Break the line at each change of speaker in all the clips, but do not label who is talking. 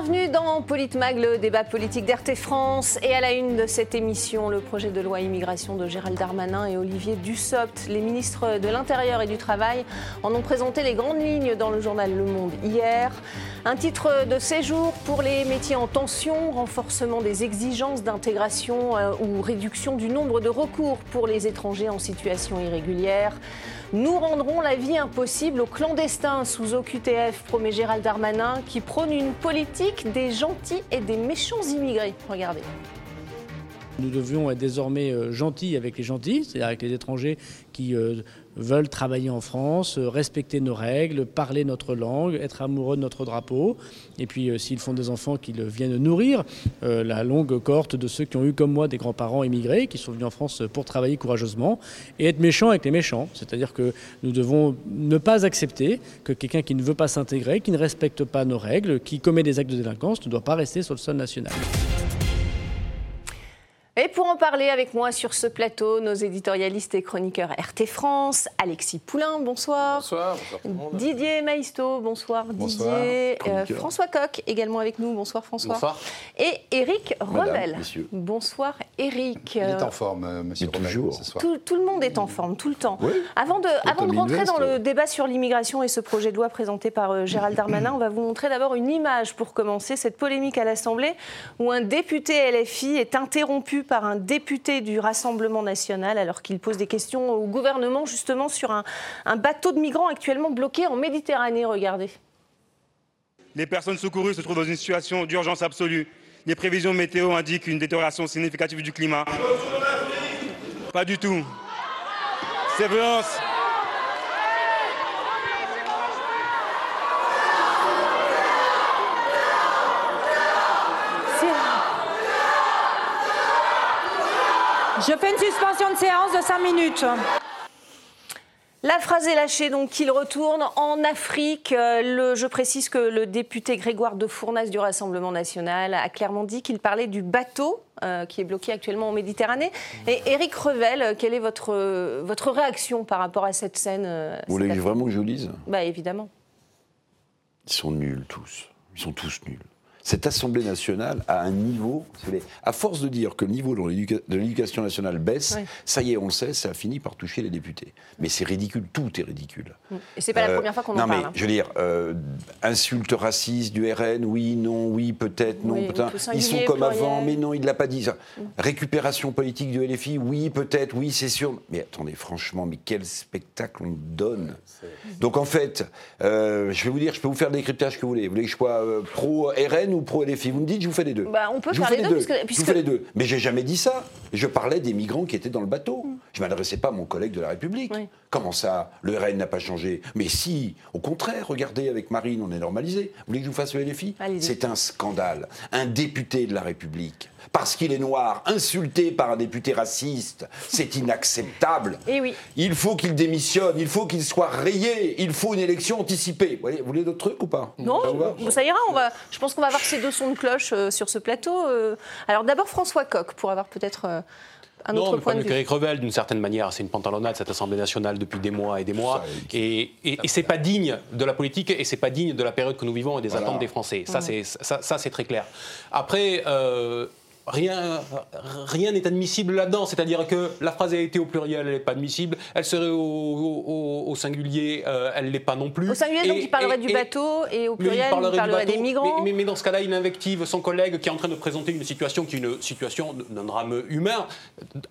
Bienvenue dans Politmag, le débat politique d'RT France. Et à la une de cette émission, le projet de loi immigration de Gérald Darmanin et Olivier Dussopt. Les ministres de l'Intérieur et du Travail en ont présenté les grandes lignes dans le journal Le Monde hier. Un titre de séjour pour les métiers en tension, renforcement des exigences d'intégration euh, ou réduction du nombre de recours pour les étrangers en situation irrégulière. Nous rendrons la vie impossible aux clandestins sous OQTF, promet Gérald Darmanin, qui prône une politique des gentils et des méchants immigrés. Regardez.
Nous devions être désormais euh, gentils avec les gentils, c'est-à-dire avec les étrangers qui euh, veulent travailler en France, euh, respecter nos règles, parler notre langue, être amoureux de notre drapeau. Et puis euh, s'ils font des enfants, qu'ils viennent nourrir euh, la longue cohorte de ceux qui ont eu comme moi des grands-parents immigrés, qui sont venus en France pour travailler courageusement, et être méchants avec les méchants. C'est-à-dire que nous devons ne pas accepter que quelqu'un qui ne veut pas s'intégrer, qui ne respecte pas nos règles, qui commet des actes de délinquance, ne doit pas rester sur le sol national.
Et pour en parler avec moi sur ce plateau, nos éditorialistes et chroniqueurs RT France, Alexis Poulain, bonsoir.
Bonsoir.
Didier Maïsto, bonsoir,
bonsoir
Didier. Euh, François Coq, également avec nous, bonsoir François.
Bonsoir.
Et Revel.
Messieurs.
Bonsoir Éric.
Il est en forme, euh, monsieur
toujours.
ce soir.
Tout, tout le monde est en forme, tout le temps.
Oui.
Avant de, avant de rentrer dans le débat sur l'immigration et ce projet de loi présenté par euh, Gérald Darmanin, on va vous montrer d'abord une image pour commencer, cette polémique à l'Assemblée où un député LFI est interrompu par un député du Rassemblement national alors qu'il pose des questions au gouvernement justement sur un, bateau de migrants actuellement bloqué en Méditerranée. Regardez.
Les personnes secourues se trouvent dans une situation d'urgence absolue. Les prévisions météo indiquent une détérioration significative du climat. Pas du tout. Ces.
Je fais une suspension de séance de 5 minutes.
La phrase est lâchée, donc qu'il retourne en Afrique. Euh, le- je précise que le député Grégoire de Fournas du Rassemblement national a clairement dit qu'il parlait du bateau euh, qui est bloqué actuellement en Méditerranée. Et Éric Revel, euh, quelle est votre, votre réaction par rapport à cette scène
Vous voulez vraiment que je lise
Bah évidemment.
Ils sont nuls tous. Ils sont tous nuls. Cette Assemblée nationale a un niveau, à force de dire que le niveau de l'éduca- de l'éducation nationale baisse,
Oui.
ça y est, on le sait, ça a fini par toucher les députés. Mais c'est ridicule, tout est ridicule.
Et c'est pas la
Euh,
première fois qu'on
non,
en parle.
mais
hein.
je veux dire, euh, insulte raciste du RN, oui, non, oui, peut-être, non,
Oui,
peut-être.
oui, tout
Ils sont comme
pluriel.
avant, mais non, il ne l'a pas dit. ça. Récupération politique du LFI, oui, peut-être, oui, c'est sûr. Mais attendez, franchement, mais quel spectacle on donne. Donc en fait, euh, je vais vous dire, je peux vous faire le décryptage que vous voulez. Vous voulez que je sois euh, pro RN ou pro LFI Vous me dites, je vous fais les deux.
Bah, on peut
je
faire les deux, puisque-
Je
puisque-
vous fais les deux. Mais j'ai jamais dit ça. Je parlais des migrants qui étaient dans le bateau. Je m'adressais pas à mon collègue de la République.
Oui.
Comment ça Le RN n'a pas changé? Mais si, au contraire, regardez, avec Marine, on est normalisé. Vous voulez que je vous fasse le LFI. C'est un scandale. Un député de la République, parce qu'il est noir, insulté par un député raciste, c'est inacceptable.
Eh oui.
Il faut qu'il démissionne, il faut qu'il soit rayé, il faut une élection anticipée. Vous voulez d'autres trucs ou pas?
Non,
Ça
ira. On va, je pense qu'on va avoir ces deux sons de cloche euh, sur ce plateau. euh. Alors d'abord François Coq pour avoir peut-être euh, un
non,
autre
mais
point de vue.
Revel, d'une certaine manière. C'est une pantalonnade, cette Assemblée nationale, depuis des mois et des mois. Et, et, et c'est pas digne de la politique et c'est pas digne de la période que nous vivons et des
Voilà.
attentes des Français. Ça, c'est ça, ça, c'est très clair. Après. euh, Rien rien n'est admissible là-dedans, c'est-à-dire que la phrase a été au pluriel, elle n'est pas admissible, elle serait au, au- au- singulier, euh, elle ne l'est pas non plus.
Au singulier, donc
Et-
il parlerait
et-
du bateau et au pluriel, il
parlerait
parlerait,
du bateau,
des migrants.
Mais, mais- mais dans ce cas-là, il invective son collègue qui est en train de présenter une situation qui est une situation d'un drame humain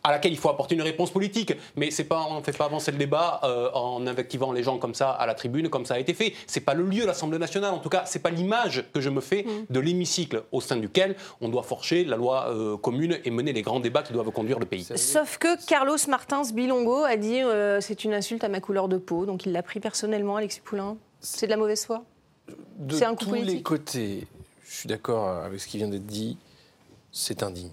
à laquelle il faut apporter une réponse politique. Mais c'est pas, on ne fait pas avancer le débat euh, en invectivant les gens comme ça à la tribune, comme ça a été fait. C'est pas le lieu, l'Assemblée nationale. En tout cas, c'est pas l'image que je me fais
Mm.
de l'hémicycle au sein duquel on doit forcher la loi euh, commune et mener les grands débats qui doivent conduire le pays.
Sauf que Carlos Martins Bilongo a dit euh, c'est une insulte à ma couleur de peau, donc il l'a pris personnellement, Alexis Poulain. C'est de la mauvaise foi?
De
C'est un coup
tous les côtés, je suis d'accord avec ce qui vient d'être dit, c'est indigne.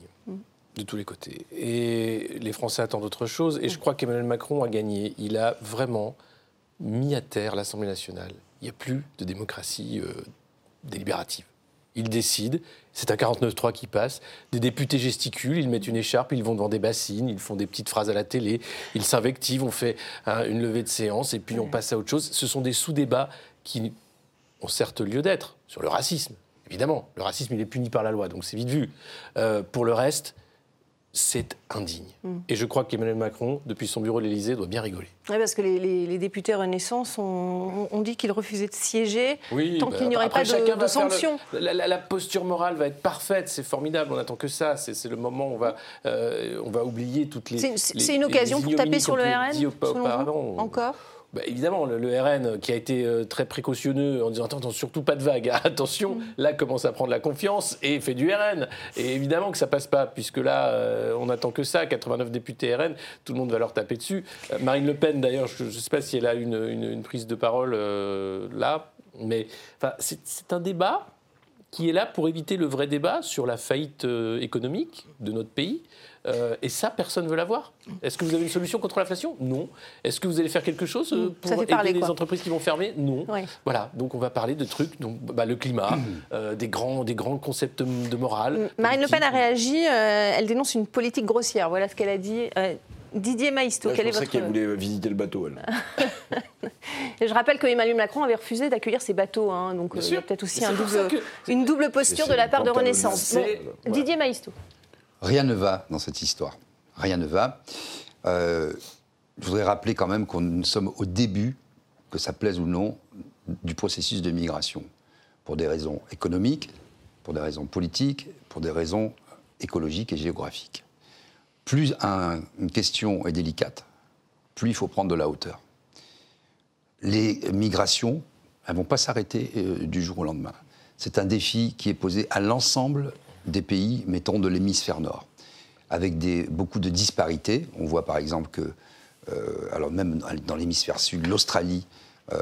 De tous les côtés. Et les Français attendent autre chose. Et je crois qu'Emmanuel Macron a gagné. Il a vraiment mis à terre l'Assemblée nationale. Il n'y a plus de démocratie euh, délibérative. Il décide, c'est un 49-3 qui passe, des députés gesticulent, ils mettent une écharpe, ils vont devant des bassines, ils font des petites phrases à la télé, ils s'invectivent, on fait hein, une levée de séance et puis on passe à autre chose. Ce sont des sous-débats qui ont certes lieu d'être sur le racisme, évidemment, le racisme, il est puni par la loi, donc c'est vite vu. Euh, pour le reste, c'est indigne.
Mm.
Et je crois qu'Emmanuel Macron, depuis son bureau de l'Élysée, doit bien rigoler.
Oui, parce que les, les- les députés Renaissance ont, ont dit qu'ils refusaient de siéger tant
bah,
qu'il n'y aurait
après,
pas de,
le-
sanctions.
La, la- la posture morale va être parfaite, c'est formidable, on attend que ça. C'est le moment où on va, euh, on va oublier toutes les.
C'est- une occasion pour taper sur le RN, selon vous. Encore?
Bah, évidemment, le, le RN qui a été euh, très précautionneux en disant attends, attends, surtout pas de vague, attention, là commence à prendre la confiance et fait du RN. Et évidemment que ça passe pas, puisque là, euh, on attend que ça, 89 députés RN, tout le monde va leur taper dessus. Euh, Marine Le Pen, d'ailleurs, je ne sais pas si elle a une, une- une prise de parole euh, là, mais c'est un débat qui est là pour éviter le vrai débat sur la faillite euh, économique de notre pays. Euh, et ça, personne ne veut l'avoir. Est-ce que vous avez une solution contre l'inflation? Non. Est-ce que vous allez faire quelque chose euh,
Mm,
pour aider
parler,
les entreprises qui vont fermer? Non.
Ouais.
Voilà, donc on va parler de trucs, donc, bah, le climat, euh, des, grands, des grands concepts de morale.
Marine Le Pen a réagi, euh, elle dénonce une politique grossière. Voilà ce qu'elle a dit. Euh, Didier
je
quel est votre...
qu'elle voulait visiter le bateau, elle.
Je rappelle que Emmanuel Macron avait refusé d'accueillir ces bateaux, hein, donc euh, il y a peut-être aussi un double-
que-
une double posture de la part de. Renaissance. Bon, Didier Maïsto.
Rien ne va dans cette histoire. Rien ne va. Euh, je voudrais rappeler quand même qu'on nous sommes au début, que ça plaise ou non, du processus de migration. Pour des raisons économiques, pour des raisons politiques, pour des raisons écologiques et géographiques. Plus un- une question est délicate, plus il faut prendre de la hauteur. Les migrations, elles ne vont pas s'arrêter euh, du jour au lendemain. C'est un défi qui est posé à l'ensemble des pays, mettons, de l'hémisphère nord, avec beaucoup de disparités. On voit par exemple que, euh, alors même dans l'hémisphère sud, l'Australie euh,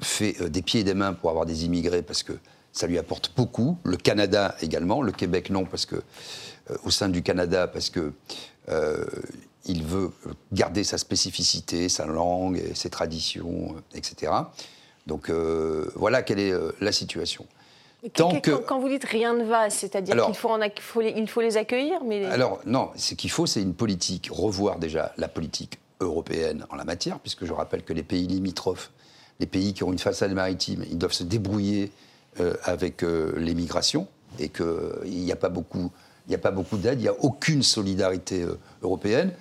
fait euh, des pieds et des mains pour avoir des immigrés parce que ça lui apporte beaucoup. Le Canada également, le Québec non, parce que au sein du Canada, parce que il veut garder sa spécificité, sa langue, ses traditions, etc. Donc voilà quelle est la situation. Tant
Quand-
que-
Quand vous dites rien ne va, c'est-à-dire qu'il faut, les, il faut les accueillir, mais
Alors non, ce qu'il faut, c'est une politique, revoir déjà la politique européenne en la matière, puisque je rappelle que les pays limitrophes, les pays qui ont une façade maritime, ils doivent se débrouiller euh, avec euh, les migrations, et qu'il n'y a pas beaucoup, il n'y a pas beaucoup d'aide, il n'y a aucune solidarité euh, européenne,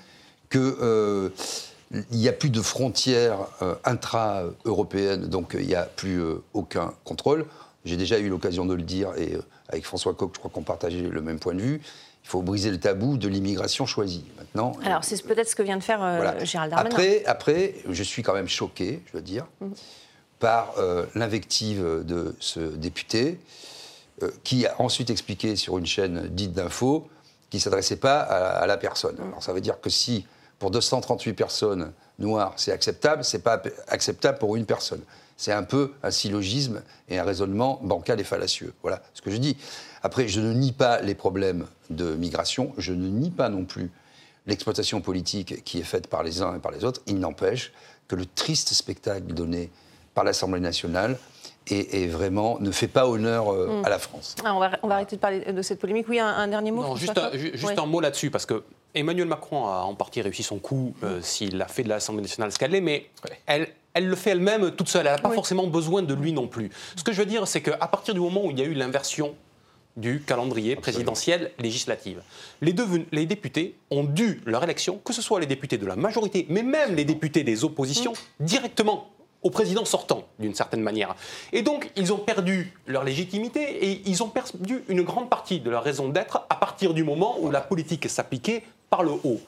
que euh, il n'y a plus de frontières euh, intra-européennes, donc il n'y a plus euh, aucun contrôle. J'ai déjà eu l'occasion de le dire, et euh, avec François Coq, je crois qu'on partageait le même point de vue. Il faut briser le tabou de l'immigration choisie. Maintenant,
alors c'est peut-être ce que vient de faire euh,
voilà.
Gérald Darmanin.
Après, après, je suis quand même choqué, je dois dire, par euh, l'invective de ce député, euh, qui a ensuite expliqué sur une chaîne dite d'info qu'il ne s'adressait pas à, à la personne. Alors ça veut dire que si pour 238 personnes noires c'est acceptable, c'est pas acceptable pour une personne. C'est un peu un syllogisme et un raisonnement bancal et fallacieux. Voilà ce que je dis. Après, je ne nie pas les problèmes de migration, je ne nie pas non plus l'exploitation politique qui est faite par les uns et par les autres. Il n'empêche que le triste spectacle donné par l'Assemblée nationale est, est vraiment, ne fait pas honneur euh,
Mm.
à la France.
Ah, on, va, on va arrêter de parler de cette polémique. Oui, un, un dernier mot
Non, juste, un,
Coq
ju- juste
Ouais.
un mot là-dessus, parce que Emmanuel Macron a en partie réussi son coup euh, s'il a fait de l'Assemblée nationale ce qu'elle est, mais elle, elle le fait elle-même toute seule. Elle n'a pas
Oui.
forcément besoin de lui non plus. Ce que je veux dire, c'est qu'à partir du moment où il y a eu l'inversion du calendrier présidentiel législatif. Les, devenu- les députés ont dû leur élection, que ce soit les députés de la majorité, mais même les députés des oppositions, directement au président sortant, d'une certaine manière. Et donc, ils ont perdu leur légitimité et ils ont perdu une grande partie de leur raison d'être à partir du moment où la politique s'appliquait par le haut.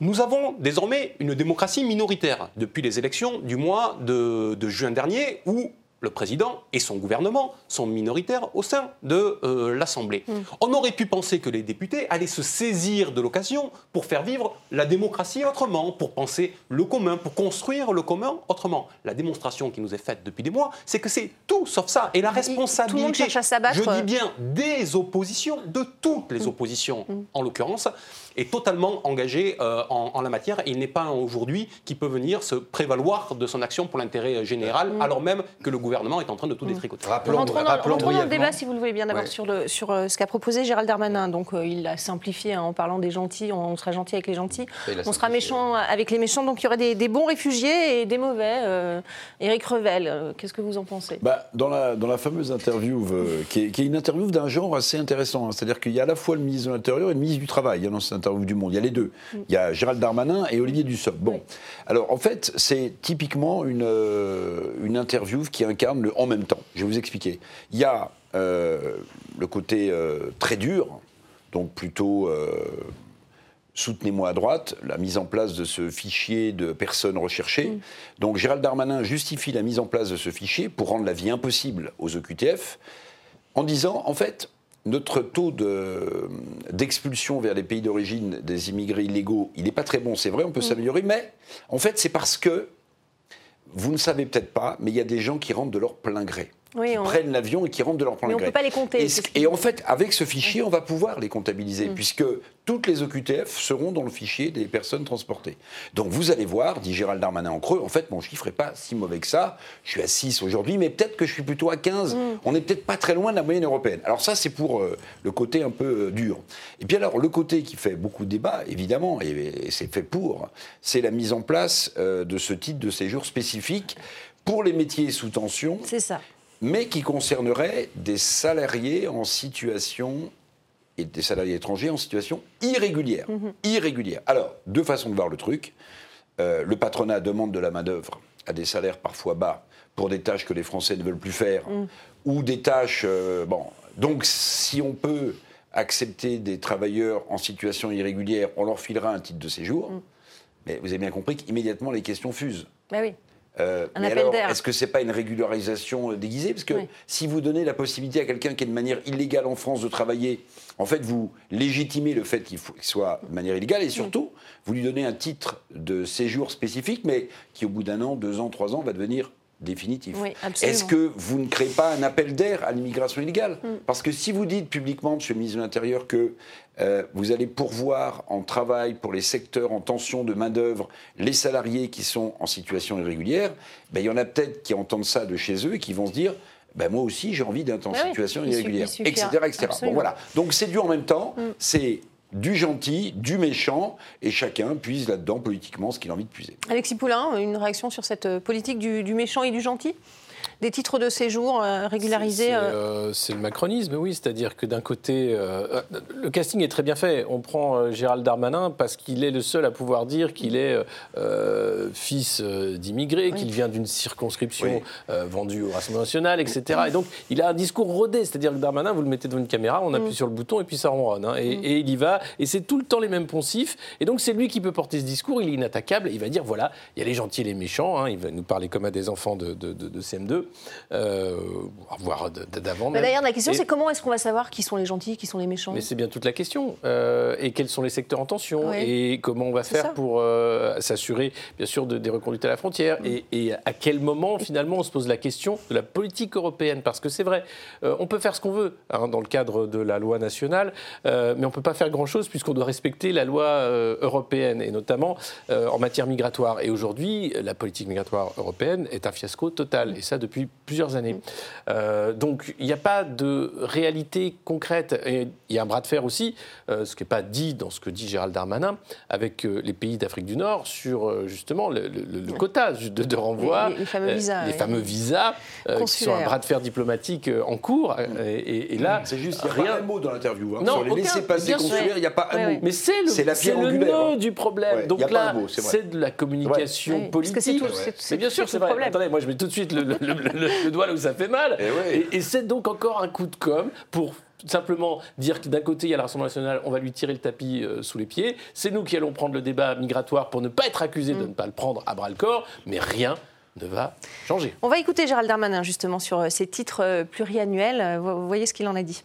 Nous avons désormais une démocratie minoritaire depuis les élections du mois de, de juin dernier où le président et son gouvernement sont minoritaires au sein de euh, l'Assemblée. On aurait pu penser que les députés allaient se saisir de l'occasion pour faire vivre la démocratie autrement, pour penser le commun, pour construire le commun autrement. La démonstration qui nous est faite depuis des mois, c'est que c'est tout sauf ça. Et la
Il- tout le monde
responsabilité,
cherche à
je dis bien des oppositions, de toutes les oppositions en l'occurrence, est totalement engagée euh, en, en la matière. Et il n'est pas un aujourd'hui qui peut venir se prévaloir de son action pour l'intérêt général, alors même que le gouvernement est en train de tout détricoter.
Rappelons, rentrons dans, rentrons dans le débat, si vous le voulez bien, d'abord sur, le, sur euh, ce qu'a proposé Gérald Darmanin. Donc, euh, il a simplifié hein, en parlant des gentils, on, sera gentil avec les gentils, on sera méchant avec les méchants. Donc, il y aurait des, bons réfugiés et des mauvais. Euh, Éric Revel, qu'est-ce que vous en pensez?
Bah, dans, la, dans la fameuse interview, qui est, qui, est, une interview d'un genre assez intéressant, hein. c'est-à-dire qu'il y a à la fois le ministre de l'Intérieur et le ministre du Travail hein, dans cette interview du Monde. Il y a les deux. Mm. Il y a Gérald Darmanin et Olivier Dussopt. Bon, alors en fait, c'est typiquement une, une interview qui incarne le en même temps. Je vais vous expliquer. Il y a euh, le côté euh, très dur, donc plutôt euh, soutenez-moi à droite, la mise en place de ce fichier de personnes recherchées. Mm. Donc Gérald Darmanin justifie la mise en place de ce fichier pour rendre la vie impossible aux OQTF en disant, en fait, notre taux d'expulsion vers les pays d'origine des immigrés illégaux, il n'est pas très bon, c'est vrai, on peut mm. s'améliorer, mais en fait, c'est parce que vous ne savez peut-être pas, mais il y a des gens qui rentrent de leur plein gré. Qui prennent l'avion et qui rentrent de leur gré.
Mais on ne peut pas les compter.
Et, en fait, avec ce fichier, on va pouvoir les comptabiliser, mm. puisque toutes les OQTF seront dans le fichier des personnes transportées. Donc vous allez voir, dit Gérald Darmanin en creux, en fait, mon chiffre n'est pas si mauvais que ça. Je suis à 6 aujourd'hui, mais peut-être que je suis plutôt à 15. Mm. On n'est peut-être pas très loin de la moyenne européenne. Alors ça, c'est pour euh, le côté un peu euh, dur. Et puis alors, le côté qui fait beaucoup de débat, évidemment, et, c'est fait pour, c'est la mise en place euh, de ce titre de séjour spécifique pour les métiers sous tension.
C'est ça
mais qui concernerait des salariés en situation et des salariés étrangers en situation irrégulière. Mhm. Irrégulière. Alors, deux façons de voir le truc. Euh, le patronat demande de la main-d'œuvre à des salaires parfois bas pour des tâches que les Français ne veulent plus faire, mhm. ou des tâches. Euh, bon, donc, si on peut accepter des travailleurs en situation irrégulière, on leur filera un titre de séjour. Mhm. Mais vous avez bien compris qu'immédiatement les questions fusent.
Bah oui.
Euh, mais alors, est-ce que c'est pas une régularisation euh, déguisée? Parce que si vous donnez la possibilité à quelqu'un qui est de manière illégale en France de travailler, en fait, vous légitimez le fait qu'il soit de manière illégale et surtout, vous lui donnez un titre de séjour spécifique, mais qui au bout d'un an, deux ans, trois ans, va devenir définitif. Est-ce que vous ne créez pas un appel d'air à l'immigration illégale mm. Parce que si vous dites publiquement, M. le ministre de l'Intérieur, que euh, vous allez pourvoir en travail pour les secteurs en tension de main-d'œuvre les salariés qui sont en situation irrégulière, ben, il y en a peut-être qui entendent ça de chez eux et qui vont se dire ben, moi aussi j'ai envie d'être en bah situation irrégulière, etc. etc. Bon, voilà. Donc c'est du en même temps, mm. c'est du gentil, du méchant, et chacun puise là-dedans politiquement ce qu'il a envie de puiser.
Alexis Poulain, une réaction sur cette politique du méchant et du gentil? Des titres de séjour euh, régularisés
euh. Euh, C'est le macronisme, oui. C'est-à-dire que d'un côté, le casting est très bien fait. On prend Gérald Darmanin parce qu'il est le seul à pouvoir dire qu'il est fils d'immigrés, qu'il vient d'une circonscription vendue au Rassemblement national, etc. Et donc, il a un discours rodé. C'est-à-dire que Darmanin, vous le mettez devant une caméra, on appuie mm. sur le bouton et puis ça ronronne. Hein. et, mm. et, il y va. Et c'est tout le temps les mêmes poncifs. Et donc, c'est lui qui peut porter ce discours. Il est inattaquable. Il va dire voilà, il y a les gentils et les méchants. Hein. Il va nous parler comme à des enfants de, de, de CM2 euh, voire d'avant.
D'ailleurs, la question, c'est comment est-ce qu'on va savoir qui sont les gentils, qui sont les méchants?
Mais c'est bien toute la question. Euh, et quels sont les secteurs en tension? Et comment on va faire pour euh, s'assurer, bien sûr, de, des reconduites à la frontière? Mm. et, à quel moment, finalement, on se pose la question de la politique européenne? Parce que c'est vrai, on peut faire ce qu'on veut hein, dans le cadre de la loi nationale, mais on ne peut pas faire grand-chose puisqu'on doit respecter la loi européenne, et notamment en matière migratoire. Et aujourd'hui, la politique migratoire européenne est un fiasco total. Et ça, depuis plusieurs années. Euh, donc il n'y a pas de réalité concrète. Et il y a un bras de fer aussi, euh, ce qui n'est pas dit dans ce que dit Gérald Darmanin, avec euh, les pays d'Afrique du Nord sur justement le, le, quota de, renvoi.
Les, fameux visas.
les fameux visas, qui sont un bras de fer diplomatique en cours. Et, là.
C'est juste, il n'y a rien. pas un mot dans l'interview. Hein. Sur les laissés-passer consulaires, il n'y a pas un mot.
Mais c'est le, le nœud hein. du problème. Donc là, c'est de la communication politique.
Mais
bien sûr, c'est vrai. Attendez, moi je mets tout de suite le, le, doigt là où ça fait mal. Eh et, c'est donc encore un coup de com' pour simplement dire que d'un côté, il y a la Rassemblement national, on va lui tirer le tapis euh, sous les pieds. C'est nous qui allons prendre le débat migratoire pour ne pas être accusés de mm. ne pas le prendre à bras le corps, mais rien ne va changer.
On va écouter Gérald Darmanin justement sur euh, ces titres euh, pluriannuels. Vous voyez ce qu'il en a dit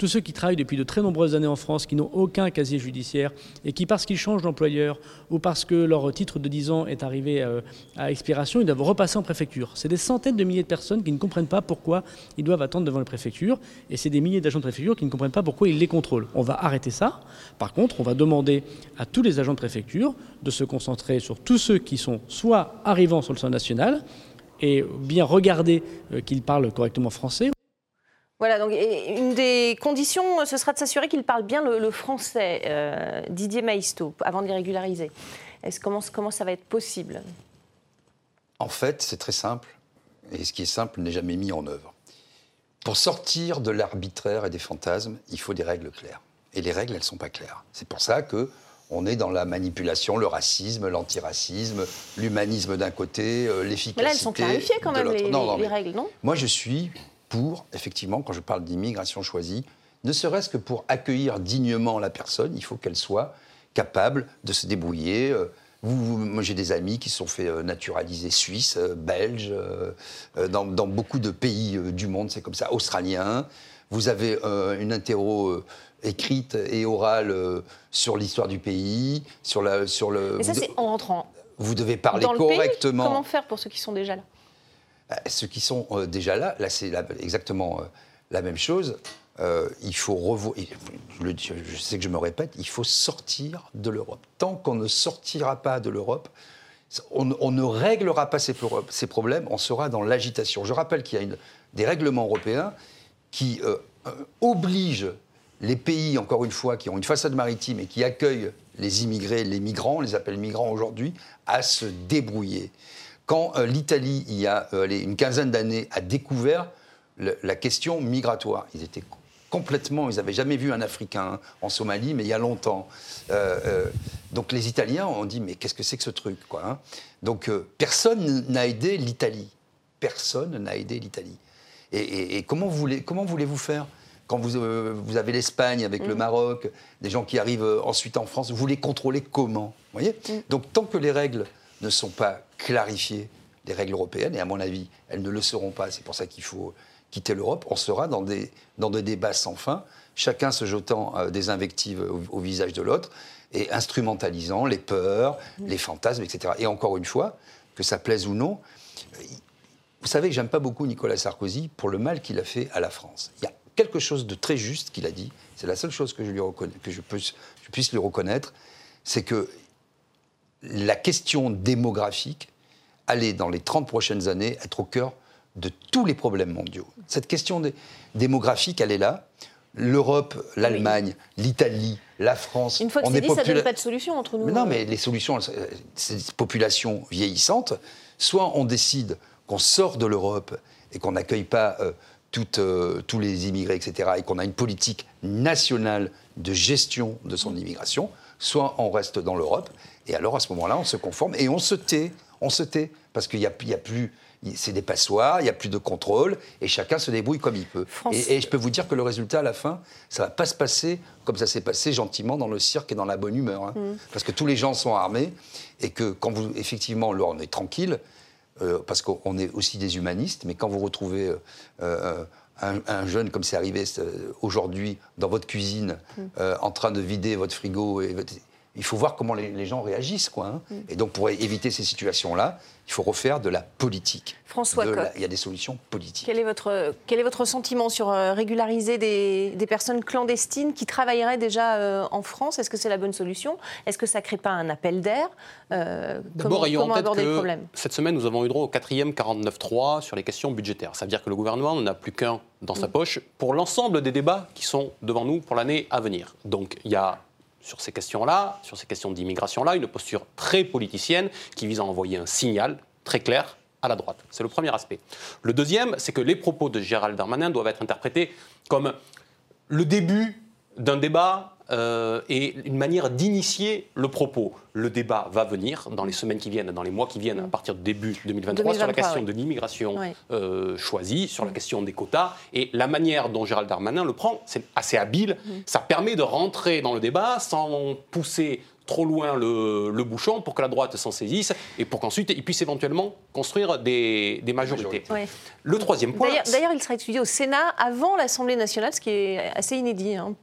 tous ceux qui travaillent depuis de très nombreuses années en France, qui n'ont aucun casier judiciaire et qui, parce qu'ils changent d'employeur ou parce que leur titre de 10 ans est arrivé euh, à expiration, ils doivent repasser en préfecture. C'est des centaines de milliers de personnes qui ne comprennent pas pourquoi ils doivent attendre devant les préfectures et c'est des milliers d'agents de préfecture qui ne comprennent pas pourquoi ils les contrôlent. On va arrêter ça. Par contre, on va demander à tous les agents de préfecture de se concentrer sur tous ceux qui sont soit arrivants sur le sol national, et bien regarder euh, qu'il parle correctement français.
Voilà, donc une des conditions, ce sera de s'assurer qu'il parle bien le, français, euh, Didier Maisto, avant de les régulariser. Est-ce, comment, comment ça va être possible?
En fait, c'est très simple, et ce qui est simple n'est jamais mis en œuvre. Pour sortir de l'arbitraire et des fantasmes, il faut des règles claires. Et les règles, elles ne sont pas claires. C'est pour ça que on est dans la manipulation, le racisme, l'antiracisme, l'humanisme d'un côté, euh, l'efficacité.
Mais là, elles sont clarifiées quand même, les, les règles, non?
Moi, je suis pour, effectivement, quand je parle d'immigration choisie, ne serait-ce que pour accueillir dignement la personne, il faut qu'elle soit capable de se débrouiller. Euh, vous, moi, j'ai des amis qui sont fait euh, naturaliser suisses, euh, belges, dans, beaucoup de pays du monde, c'est comme ça, australiens. Vous avez une interro écrite et orale sur l'histoire du pays, sur, la, sur le.
Mais ça, c'est en rentrant.
Vous devez parler correctement.
comment faire pour ceux qui sont déjà là?
euh, ceux qui sont euh, déjà là, là c'est exactement euh, la même chose. il faut revoir. Je, sais que je me répète, il faut sortir de l'Europe. Tant qu'on ne sortira pas de l'Europe, on, ne réglera pas ces, problèmes, on sera dans l'agitation. Je rappelle qu'il y a des règlements européens qui obligent les pays, encore une fois, qui ont une façade maritime et qui accueillent les immigrés, les migrants, on les appelle migrants aujourd'hui, à se débrouiller. Quand euh, l'Italie, il y a euh, une quinzaine d'années, a découvert la question migratoire, ils étaient complètement, ils n'avaient jamais vu un Africain en Somalie, mais il y a longtemps. Euh, donc les Italiens ont dit, mais qu'est-ce que c'est que ce truc quoi, hein? Donc personne n'a aidé l'Italie. Personne n'a aidé l'Italie. Et, comment, voulez, comment voulez-vous faire? Quand vous, vous avez l'Espagne avec le mmh. Maroc, des gens qui arrivent ensuite en France, vous les contrôlez comment? Voyez? Mmh. Donc tant que les règles ne sont pas clarifiées, les règles européennes, et à mon avis, elles ne le seront pas, c'est pour ça qu'il faut quitter l'Europe, on sera dans des, dans des débats sans fin, chacun se jetant euh, des invectives au, visage de l'autre, et instrumentalisant les peurs, les fantasmes, etc. Et encore une fois, que ça plaise ou non, vous savez que j'aime pas beaucoup Nicolas Sarkozy pour le mal qu'il a fait à la France. Il y a quelque chose de très juste qu'il a dit, c'est la seule chose que je, lui reconnais, que je, peux, je puisse lui reconnaître, c'est que la question démographique allait, dans les 30 prochaines années, être au cœur de tous les problèmes mondiaux. Cette question démographique, elle est là. L'Europe, l'Allemagne, l'Italie, la France.
Une fois que c'est dit, ça ne donne pas de solution entre nous.
non, mais les solutions, ces populations vieillissantes, soit on décide qu'on sort de l'Europe et qu'on n'accueille pas euh, euh, tous les immigrés, etc., et qu'on a une politique nationale de gestion de son immigration, soit on reste dans l'Europe et alors, à ce moment-là, on se conforme et on se tait. On se tait. Parce qu'il n'y a, a plus. C'est des passoires, il n'y a plus de contrôle, et chacun se débrouille comme il peut. Et, je peux vous dire que le résultat, à la fin, ça ne va pas se passer comme ça s'est passé gentiment dans le cirque et dans la bonne humeur. Hein. Mm. Parce que tous les gens sont armés, et que quand vous, effectivement, là, on est tranquille, euh, parce qu'on est aussi des humanistes, mais quand vous retrouvez euh, euh, un, jeune, comme c'est arrivé aujourd'hui, dans votre cuisine, mm. en train de vider votre frigo, et, il faut voir comment les, gens réagissent. Quoi, hein. mm. Et donc, pour éviter ces situations-là, il faut refaire de la politique.
François
Il y a des solutions politiques.
Quel est votre, quel est votre sentiment sur euh, régulariser des, personnes clandestines qui travailleraient déjà euh, en France? Est-ce que c'est la bonne solution? Est-ce que ça ne crée pas un appel d'air?
Euh, D'abord, ayons en tête que cette semaine, nous avons eu droit au quatrième 49.3 sur les questions budgétaires. Ça veut dire que le gouvernement n'en a plus qu'un dans sa mm. poche pour l'ensemble des débats qui sont devant nous pour l'année à venir. Donc, il y a sur ces questions-là, sur ces questions d'immigration-là, une posture très politicienne qui vise à envoyer un signal très clair à la droite. C'est le premier aspect. Le deuxième, c'est que les propos de Gérald Darmanin doivent être interprétés comme le début d'un débat euh, et une manière d'initier le propos. Le débat va venir dans les semaines qui viennent, dans les mois qui viennent, à partir du début 2023, sur la question de l'immigration euh, choisie, sur la question des quotas. Et la manière dont Gérald Darmanin le prend, c'est assez habile. Mm. Ça permet de rentrer dans le débat sans pousser trop loin le, bouchon pour que la droite s'en saisisse et pour qu'ensuite il puisse éventuellement construire des, majorités. Le troisième point.
D'ailleurs, il sera étudié au Sénat avant l'Assemblée nationale, ce qui est assez inédit. Hein.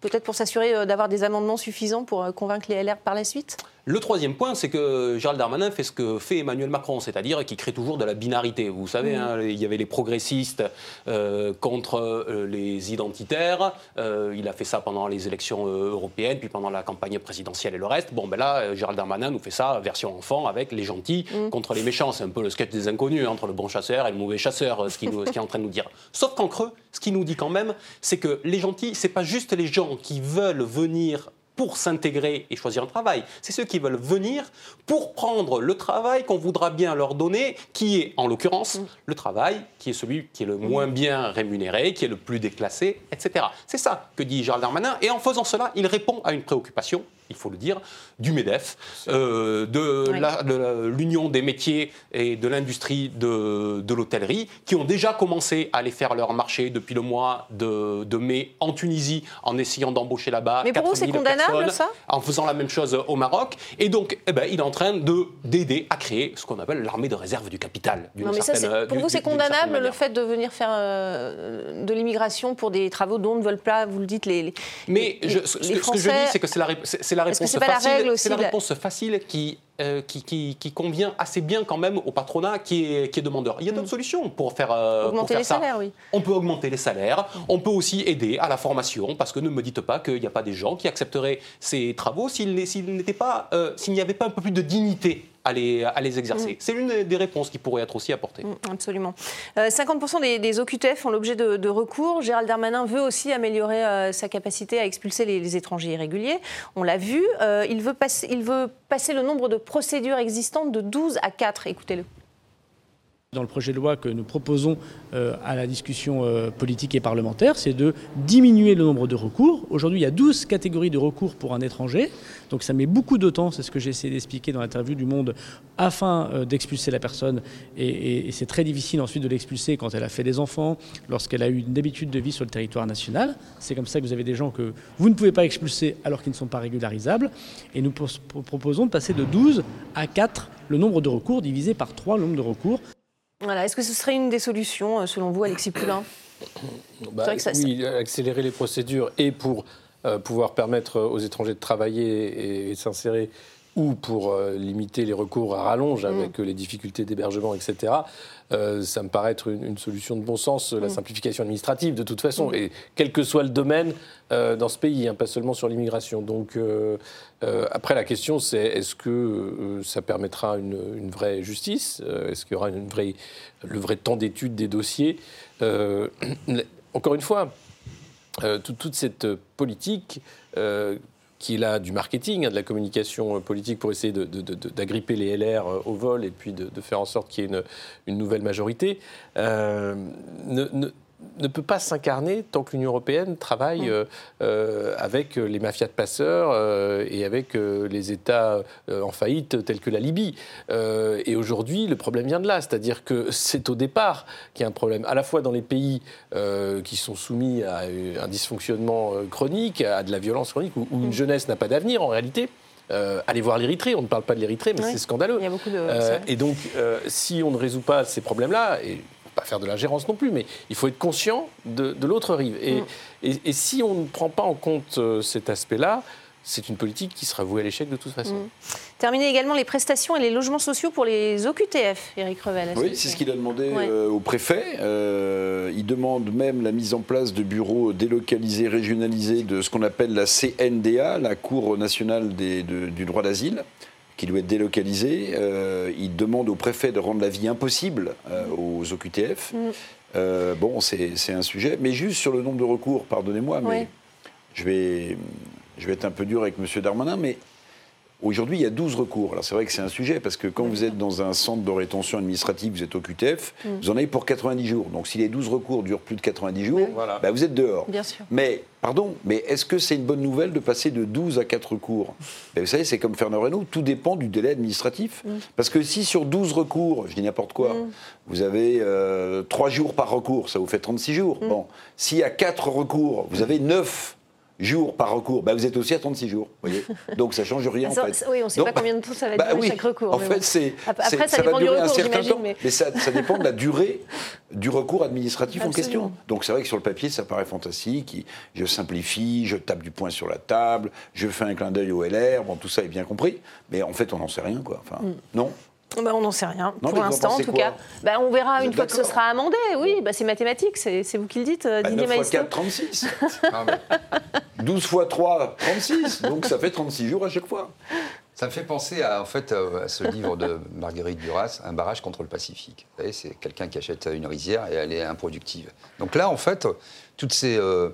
Peut-être pour s'assurer euh, d'avoir des amendements suffisants pour euh, convaincre les LR par la suite?
Le troisième point, c'est que Gérald Darmanin fait ce que fait Emmanuel Macron, c'est-à-dire qu'il crée toujours de la binarité. Vous savez, hein, il y avait les progressistes euh, contre euh, les identitaires. Euh, il a fait ça pendant les élections européennes, puis pendant la campagne présidentielle et le reste. Bon, ben là, Gérald Darmanin nous fait ça version enfant avec les gentils contre les méchants. C'est un peu le sketch des inconnus hein, entre le bon chasseur et le mauvais chasseur, ce qu'il ce qu'il est en train de nous dire. Sauf qu'en creux, ce qu'il nous dit quand même, c'est que les gentils, c'est pas juste les gens qui veulent venir pour s'intégrer et choisir un travail. C'est ceux qui veulent venir pour prendre le travail qu'on voudra bien leur donner, qui est en l'occurrence le travail qui est celui qui est le moins bien rémunéré, qui est le plus déclassé, etc. C'est ça que dit Gérald Darmanin. Et en faisant cela, il répond à une préoccupation, il faut le dire, du MEDEF, euh, de
Oui.
l'Union des métiers et de l'industrie de, de l'hôtellerie, qui ont déjà commencé à aller faire leur marché depuis le mois de, de mai en Tunisie, en essayant d'embaucher là-bas.
Mais pour vous, c'est
4000
condamnable, ça?
En faisant la même chose au Maroc. Et donc, eh ben, il est en train de- d'aider à créer ce qu'on appelle l'armée de réserve du capital.
Non, mais
certaine-
pour vous, c'est condamnable le fait de venir faire euh, de l'immigration pour des travaux dont ne veulent pas, vous le dites, les. les-
Mais
les-
je- ce,
les
que, ce que je dis, c'est que c'est la, rép- c'est- c'est la réponse
c'est pas la
facile.
règle aussi,
C'est la réponse facile qui, euh, qui, qui- qui convient assez bien quand même au patronat qui est, qui est demandeur. Il y a d'autres solutions pour faire, euh, pour
Mm. Augmenter
faire
les
ça.
salaires, oui.
On peut augmenter les salaires, on peut aussi aider à la formation, parce que ne me dites pas qu'il n'y a pas des gens qui accepteraient ces travaux pas, euh, s'il n'y avait pas un peu plus de dignité à les, à les exercer. C'est l'une des réponses qui pourrait être aussi apportée.
Mm, Absolument. Euh, 50% des, des OQTF font l'objet de, de recours. Gérald Darmanin veut aussi améliorer euh, sa capacité à expulser les, les étrangers irréguliers. On l'a vu. Euh, il, veut passer, il veut passer le nombre de procédures existantes de 12 à 4. Écoutez-le.
Dans le projet de loi que nous proposons euh, à la discussion euh, politique et parlementaire, c'est de diminuer le nombre de recours. Aujourd'hui, il y a 12 catégories de recours pour un étranger. Donc ça met beaucoup de temps, c'est ce que j'ai essayé d'expliquer dans l'interview du Monde, afin euh, d'expulser la personne. Et, c'est très difficile ensuite de l'expulser quand elle a fait des enfants, lorsqu'elle a eu une habitude de vie sur le territoire national. C'est comme ça que vous avez des gens que vous ne pouvez pas expulser alors qu'ils ne sont pas régularisables. Et nous proposons de passer de 12 à 4 le nombre de recours divisé par 3 le nombre de recours.
Voilà. Est-ce que ce serait une des solutions, euh, selon vous, Alexis Poulain
Bah,
vrai que ça-
oui, accélérer les procédures et pour euh, pouvoir permettre aux étrangers de travailler et, et de s'insérer ou pour euh, limiter les recours à rallonge avec euh, les difficultés d'hébergement, etc. euh, ça me paraît être une, une solution de bon sens, la simplification administrative de toute façon, et quel que soit le domaine euh, dans ce pays, hein, pas seulement sur l'immigration. Donc euh, après la question c'est est-ce que ça permettra une, une vraie justice Est-ce qu'il y aura une vraie, le vrai temps d'étude des dossiers Encore une fois, toute, toute cette politique qui est là du marketing, hein, de la communication euh, politique pour essayer d'agripper les LR euh, au vol et puis de, faire en sorte qu'il y ait une, nouvelle majorité, euh, ne peut pas s'incarner tant que l'Union européenne travaille euh, euh, avec les mafias de passeurs euh, et avec euh, les États euh, en faillite tels que la Libye. Euh, et aujourd'hui, le problème vient de là, c'est-à-dire que c'est au départ qu'il y a un problème, à la fois dans les pays euh, qui sont soumis à euh, un dysfonctionnement euh, chronique, à de la violence chronique, où, où une jeunesse n'a pas d'avenir en réalité. Euh, allez voir l'Érythrée, on ne parle pas de l'Érythrée, mais c'est scandaleux.
Il y a beaucoup de.
Euh, et donc, euh, si on ne résout pas ces problèmes-là, et pas faire de l'ingérence non plus, mais il faut être conscient de, de l'autre rive. Et,
Mm.
et- et si on ne prend pas en compte euh, cet aspect-là, c'est une politique qui sera vouée à l'échec de toute façon.
Mm. Terminer également les prestations et les logements sociaux pour les OQTF, Éric Revel.
Oui, c'est ce qu'il a demandé
Ouais.
euh, au préfet. Euh, il demande même la mise en place de bureaux délocalisés, régionalisés de ce qu'on appelle la CNDA, la Cour nationale des- de- du droit d'asile, qui doit être délocalisée. Euh, il demande au préfet de rendre la vie impossible euh, aux OQTF.
Mm.
Euh, bon, c'est c'est un sujet. Mais juste sur le nombre de recours, pardonnez-moi, mais
Oui.
je, vais, je vais être un peu dur avec M. Darmanin, mais Aujourd'hui, il y a 12 recours. Alors c'est vrai que c'est un sujet, parce que quand vous êtes dans un centre de rétention administrative, vous êtes au QTF,
Mm.
vous en avez pour 90 jours. Donc si les 12 recours durent plus de 90 jours,
Voilà.
bah, vous êtes dehors.
Bien sûr.
Mais, pardon, mais est-ce que c'est une bonne nouvelle de passer de 12 à 4 recours? Ben, Vous savez, c'est comme Fernand Reynaud, tout dépend du délai administratif. Parce que si sur 12 recours, je dis n'importe quoi, vous avez 3 jours par recours, ça vous fait 36 jours. Bon, s'il y a 4 recours, vous avez 9 jours par recours, bah, vous êtes aussi à 36 jours. Voyez Donc ça change rien
Ça-
en fait.
oui, on ne sait
Donc,
pas combien de temps ça va
bah
durer
oui,
chaque recours.
En fait,
bon.
c'est.
Après, ça
va
dépend du
durer un
recours,
certain
j'imagine,
temps,
mais-
ça, ça dépend de la durée du recours administratif en question. Donc c'est vrai que sur le papier, ça paraît fantastique. Je simplifie, je tape du poing sur la table, je fais un clin d'œil au LR. Bon, tout ça est bien compris. Mais en fait, on n'en sait rien, quoi. Enfin,
Mm.
non
Bah, on n'en sait rien
Non,
pour l'instant, en tout cas. Bah, on verra une fois que ce sera amendé. Oui, bah, c'est mathématique, c'est vous qui le dites, euh,
Bah,
Didier
9 fois
Maestro.
4, 36.
Non, mais
12 fois 3, 36. Donc ça fait 36 jours à chaque fois.
Ça me fait penser à, en fait, euh, à ce livre de Marguerite Duras, Un barrage contre le Pacifique. Vous savez, c'est quelqu'un qui achète une rizière et elle est improductive. Donc là, en fait, toutes ces euh,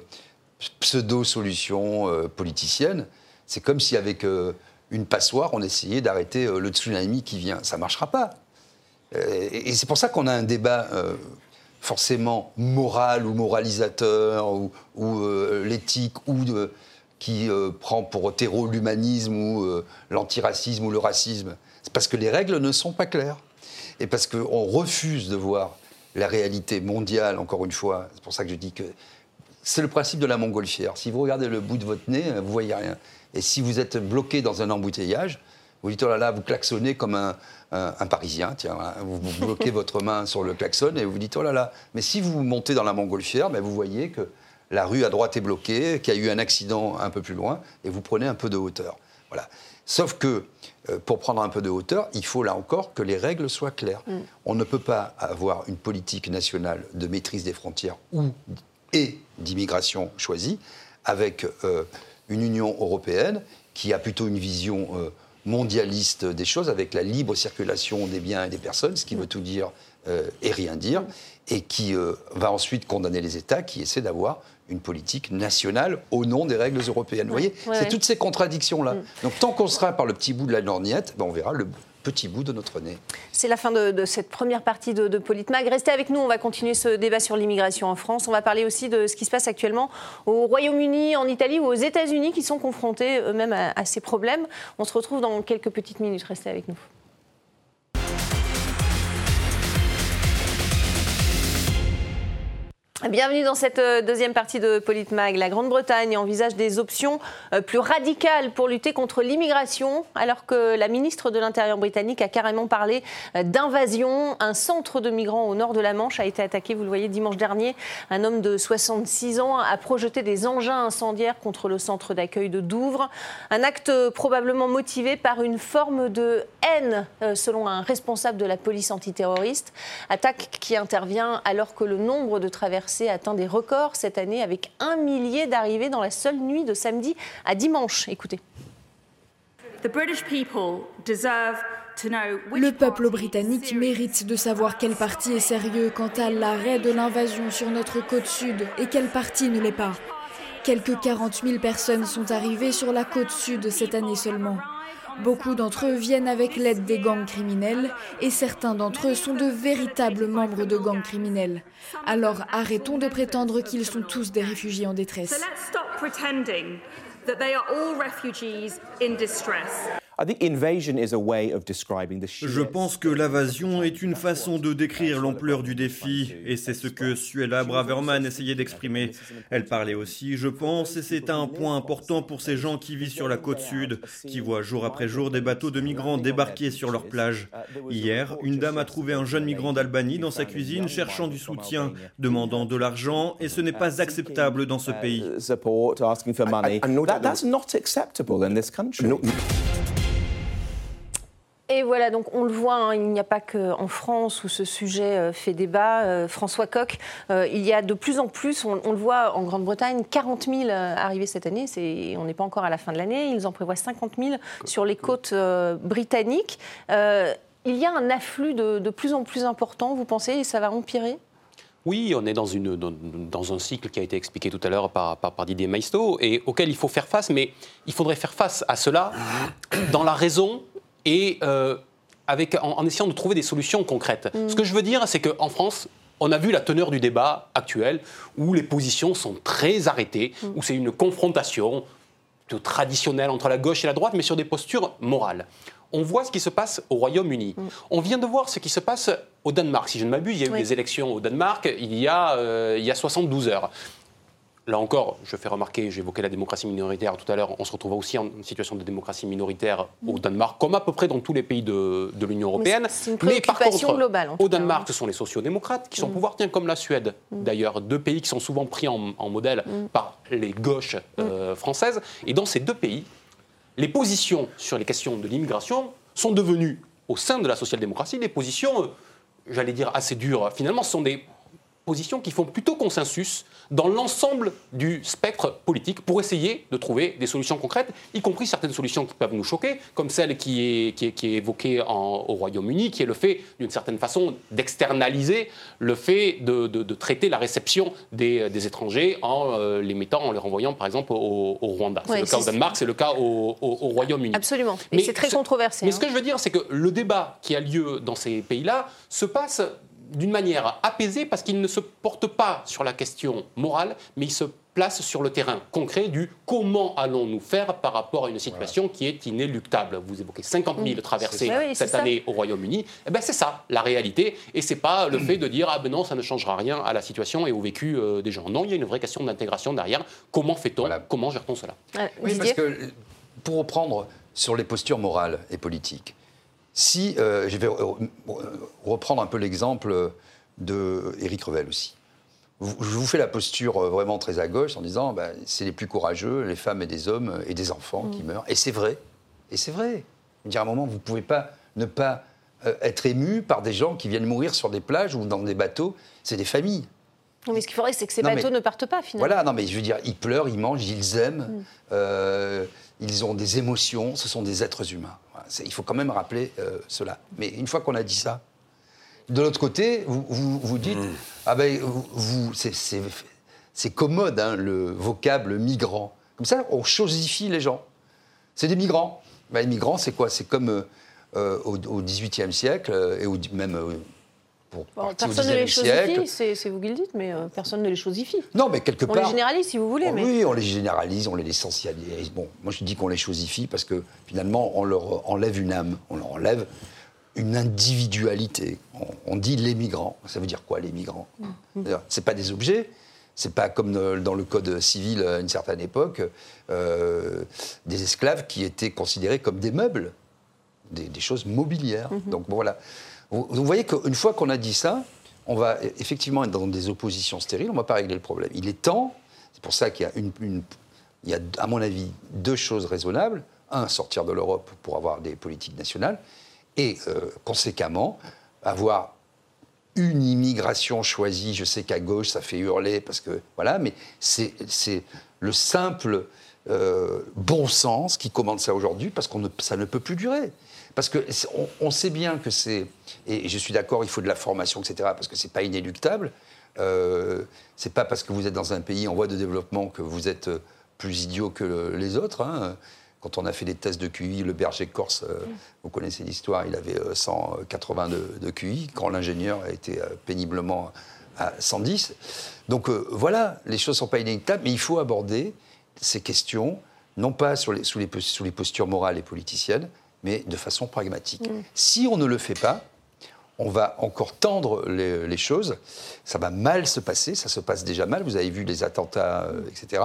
pseudo-solutions euh, politiciennes, c'est comme si avec euh, une passoire, on essayait d'arrêter euh, le tsunami qui vient. Ça ne marchera pas. Euh, et c'est pour ça qu'on a un débat euh, forcément moral ou moralisateur, ou, ou, l'éthique, ou de- qui prend pour terreau l'humanisme ou l'antiracisme ou le racisme. C'est parce que les règles ne sont pas claires. Et parce qu'on refuse de voir la réalité mondiale, encore une fois. C'est pour ça que je dis que c'est le principe de la montgolfière. Si vous regardez le bout de votre nez, vous voyez rien. Et si vous êtes bloqué dans un embouteillage, vous dites oh là là, vous klaxonnez comme un, un- un Parisien, tiens, voilà. vous, vous bloquez votre main sur le klaxon et vous dites oh là là. Mais si vous montez dans la montgolfière, ben vous voyez que la rue à droite est bloquée, qu'il y a eu un accident un peu plus loin, et vous prenez un peu de hauteur. Voilà. Sauf que euh, pour prendre un peu de hauteur, il faut là encore que les règles soient claires. On ne peut pas avoir une politique nationale de maîtrise des frontières ou et d'immigration choisie avec euh, une Union européenne qui a plutôt une vision euh, mondialiste des choses, avec la libre circulation des biens et des personnes, ce qui veut tout dire euh, et rien dire, et qui euh, va ensuite condamner les États qui essaient d'avoir une politique nationale au nom des règles européennes. Vous voyez,
ouais,
c'est
ouais.
toutes ces contradictions-là. Donc tant qu'on sera par le petit bout de la lorgnette, ben, on verra le petit bout de notre nez.
C'est la fin de, cette première partie de, de Politmag. Restez avec nous, on va continuer ce débat sur l'immigration en France. On va parler aussi de ce qui se passe actuellement au Royaume-Uni, en Italie ou aux États-Unis qui sont confrontés eux-mêmes à, à ces problèmes. On se retrouve dans quelques petites minutes. Restez avec nous. Bienvenue dans cette euh, deuxième partie de Politmag. La Grande-Bretagne envisage des options euh, plus radicales pour lutter contre l'immigration, alors que la ministre de l'Intérieur britannique a carrément parlé euh, d'invasion. Un centre de migrants au nord de la Manche a été attaqué, vous le voyez, dimanche dernier. Un homme de 66 ans a projeté des engins incendiaires contre le centre d'accueil de Douvres. Un acte probablement motivé par une forme de haine, selon un responsable de la police antiterroriste. Attaque qui intervient alors que le nombre de traversées atteint des records cette année, avec un millier d'arrivées dans la seule nuit de samedi à dimanche. Écoutez.
Le peuple britannique mérite de savoir quel parti est sérieux quant à l'arrêt de l'invasion sur notre côte sud et quel parti ne l'est pas. Quelques 40 000 personnes sont arrivées sur la côte sud cette année seulement. Beaucoup d'entre eux viennent avec l'aide des gangs criminels et certains d'entre eux sont de véritables membres de gangs criminels. Alors arrêtons de prétendre qu'ils sont tous des réfugiés en détresse.
Je pense que l'invasion est une façon de décrire l'ampleur du défi, et c'est ce que Suella Braverman essayait d'exprimer. Elle parlait aussi, je pense, et c'est un point important pour ces gens qui vivent sur la côte sud, qui voient jour après jour des bateaux de migrants débarquer sur leur plage. Hier, une dame a trouvé un jeune migrant d'Albanie dans sa cuisine cherchant du soutien, demandant de l'argent, et ce n'est pas acceptable dans ce pays.
Et voilà, donc on le voit, hein, il n'y a pas qu'en France où ce sujet euh, fait débat. Euh, François Coq, euh, il y a de plus en plus, on, le voit en Grande-Bretagne, 40 000 euh, arrivés cette année. On n'est pas encore à la fin de l'année. Ils en prévoient 50 000 sur les côtes euh, britanniques. Euh, il y a un afflux de, plus en plus important, vous pensez, et ça va empirer?
Oui, on est dans, un cycle qui a été expliqué tout à l'heure par Didier Maisto et auquel il faut faire face, mais il faudrait faire face à cela dans la raison et euh, avec, en, en essayant de trouver des solutions concrètes. Ce que je veux dire, c'est qu'en France, on a vu la teneur du débat actuel où les positions sont très arrêtées, où c'est une confrontation traditionnelle entre la gauche et la droite, mais sur des postures morales. On voit ce qui se passe au Royaume-Uni. On vient de voir ce qui se passe au Danemark. Si je ne m'abuse, il y a eu
Oui.
des élections au Danemark il y a, euh, il y a 72 heures. Là encore, je fais remarquer, j'évoquais la démocratie minoritaire tout à l'heure, on se retrouve aussi en situation de démocratie minoritaire au Danemark, comme à peu près dans tous les pays de, de l'Union européenne.
C'est une préoccupation globale. En
au Danemark, ce sont les sociodémocrates qui sont au pouvoir, tiens, comme la Suède d'ailleurs, deux pays qui sont souvent pris en, modèle par les gauches euh, françaises. Et dans ces deux pays, les positions sur les questions de l'immigration sont devenues, au sein de la social-démocratie, des positions, euh, j'allais dire, assez dures. Finalement, ce sont des positions qui font plutôt consensus dans l'ensemble du spectre politique pour essayer de trouver des solutions concrètes, y compris certaines solutions qui peuvent nous choquer, comme celle qui est, qui est, évoquée au Royaume-Uni, qui est le fait, d'une certaine façon, d'externaliser le fait de, de, traiter la réception des, des étrangers en euh, les mettant, en les renvoyant, par exemple, au, Rwanda. c'est le cas au Danemark, c'est le cas au, Royaume-Uni.
Absolument. Mais c'est très controversé.
Mais ce hein. que je veux dire, c'est que le débat qui a lieu dans ces pays-là se passe d'une manière apaisée parce qu'il ne se porte pas sur la question morale, mais il se place sur le terrain concret du comment allons-nous faire par rapport à une situation qui est inéluctable. Vous évoquez 50 000 traversées cette année au Royaume-Uni. Eh ben c'est ça, la réalité. Et c'est pas le fait de dire ah ben non, ça ne changera rien à la situation et au vécu euh, des gens. Non, il y a une vraie question d'intégration derrière. Comment fait-on Comment gère-t-on cela?
Oui, parce que pour reprendre sur les postures morales et politiques, si, euh, je vais reprendre un peu l'exemple de Éric Revel aussi. Je vous fais la posture euh, vraiment très à gauche en disant ben, c'est les plus courageux, les femmes et des hommes et des enfants qui mm. meurent. Et c'est vrai. Et c'est vrai. Dire à un moment, vous ne pouvez pas ne pas euh, être ému par des gens qui viennent mourir sur des plages ou dans des bateaux. C'est des familles.
mais ce qu'il faudrait, c'est que ces bateaux ne partent pas, finalement.
Voilà, non, mais je veux dire, ils pleurent, ils mangent, ils aiment, mm. Ils ont des émotions, ce sont des êtres humains il faut quand même rappeler euh, cela. Mais une fois qu'on a dit ça, de l'autre côté, vous, vous, dites, mm. ah ben, vous, c'est commode, hein, le vocable migrant. Comme ça, on chosifie les gens. C'est des migrants. Ben, les migrants, c'est quoi? C'est comme euh, euh, au XVIIIe siècle, et même
personne ne les chosifie, c'est vous qui le dites, mais euh, personne ne les chosifie.
Non, mais quelque part.
On les généralise si vous voulez.
Oh, oui, on les généralise, on les essentialise. Bon, moi je dis qu'on les chosifie parce que finalement on leur enlève une âme, on leur enlève une individualité. On, dit les migrants. Ça veut dire quoi les migrants? Mm. C'est pas des objets. C'est pas comme dans le code civil à une certaine époque, euh, des esclaves qui étaient considérés comme des meubles, des, choses mobilières. Mm-hmm. Donc voilà. Vous, voyez qu'une fois qu'on a dit ça, on va effectivement être dans des oppositions stériles, on ne va pas régler le problème. Il est temps, c'est pour ça qu'il y a, à mon avis, deux choses raisonnables. Un, sortir de l'Europe pour avoir des politiques nationales, et euh, conséquemment, avoir une immigration choisie. Je sais qu'à gauche, ça fait hurler, parce que, voilà, mais c'est le simple euh, bon sens qui commande ça aujourd'hui, parce que ça ne peut plus durer. Parce qu'on on sait bien que c'est, et je suis d'accord, il faut de la formation, etc., parce que c'est pas inéluctable. Euh, c'est pas parce que vous êtes dans un pays en voie de développement que vous êtes plus idiot que les autres. Hein. Quand on a fait des tests de QI, le berger corse, euh, vous connaissez l'histoire, il avait 180 euh, de, de QI, quand l'ingénieur a été euh, péniblement à 110. Donc voilà, les choses ne sont pas inéluctables, mais il faut aborder ces questions, non pas sur les, sous, les, sous les postures morales et politiciennes, mais de façon pragmatique. Mm. Si on ne le fait pas, on va encore tendre les, choses, ça va mal se passer, ça se passe déjà mal, vous avez vu les attentats, euh, etc.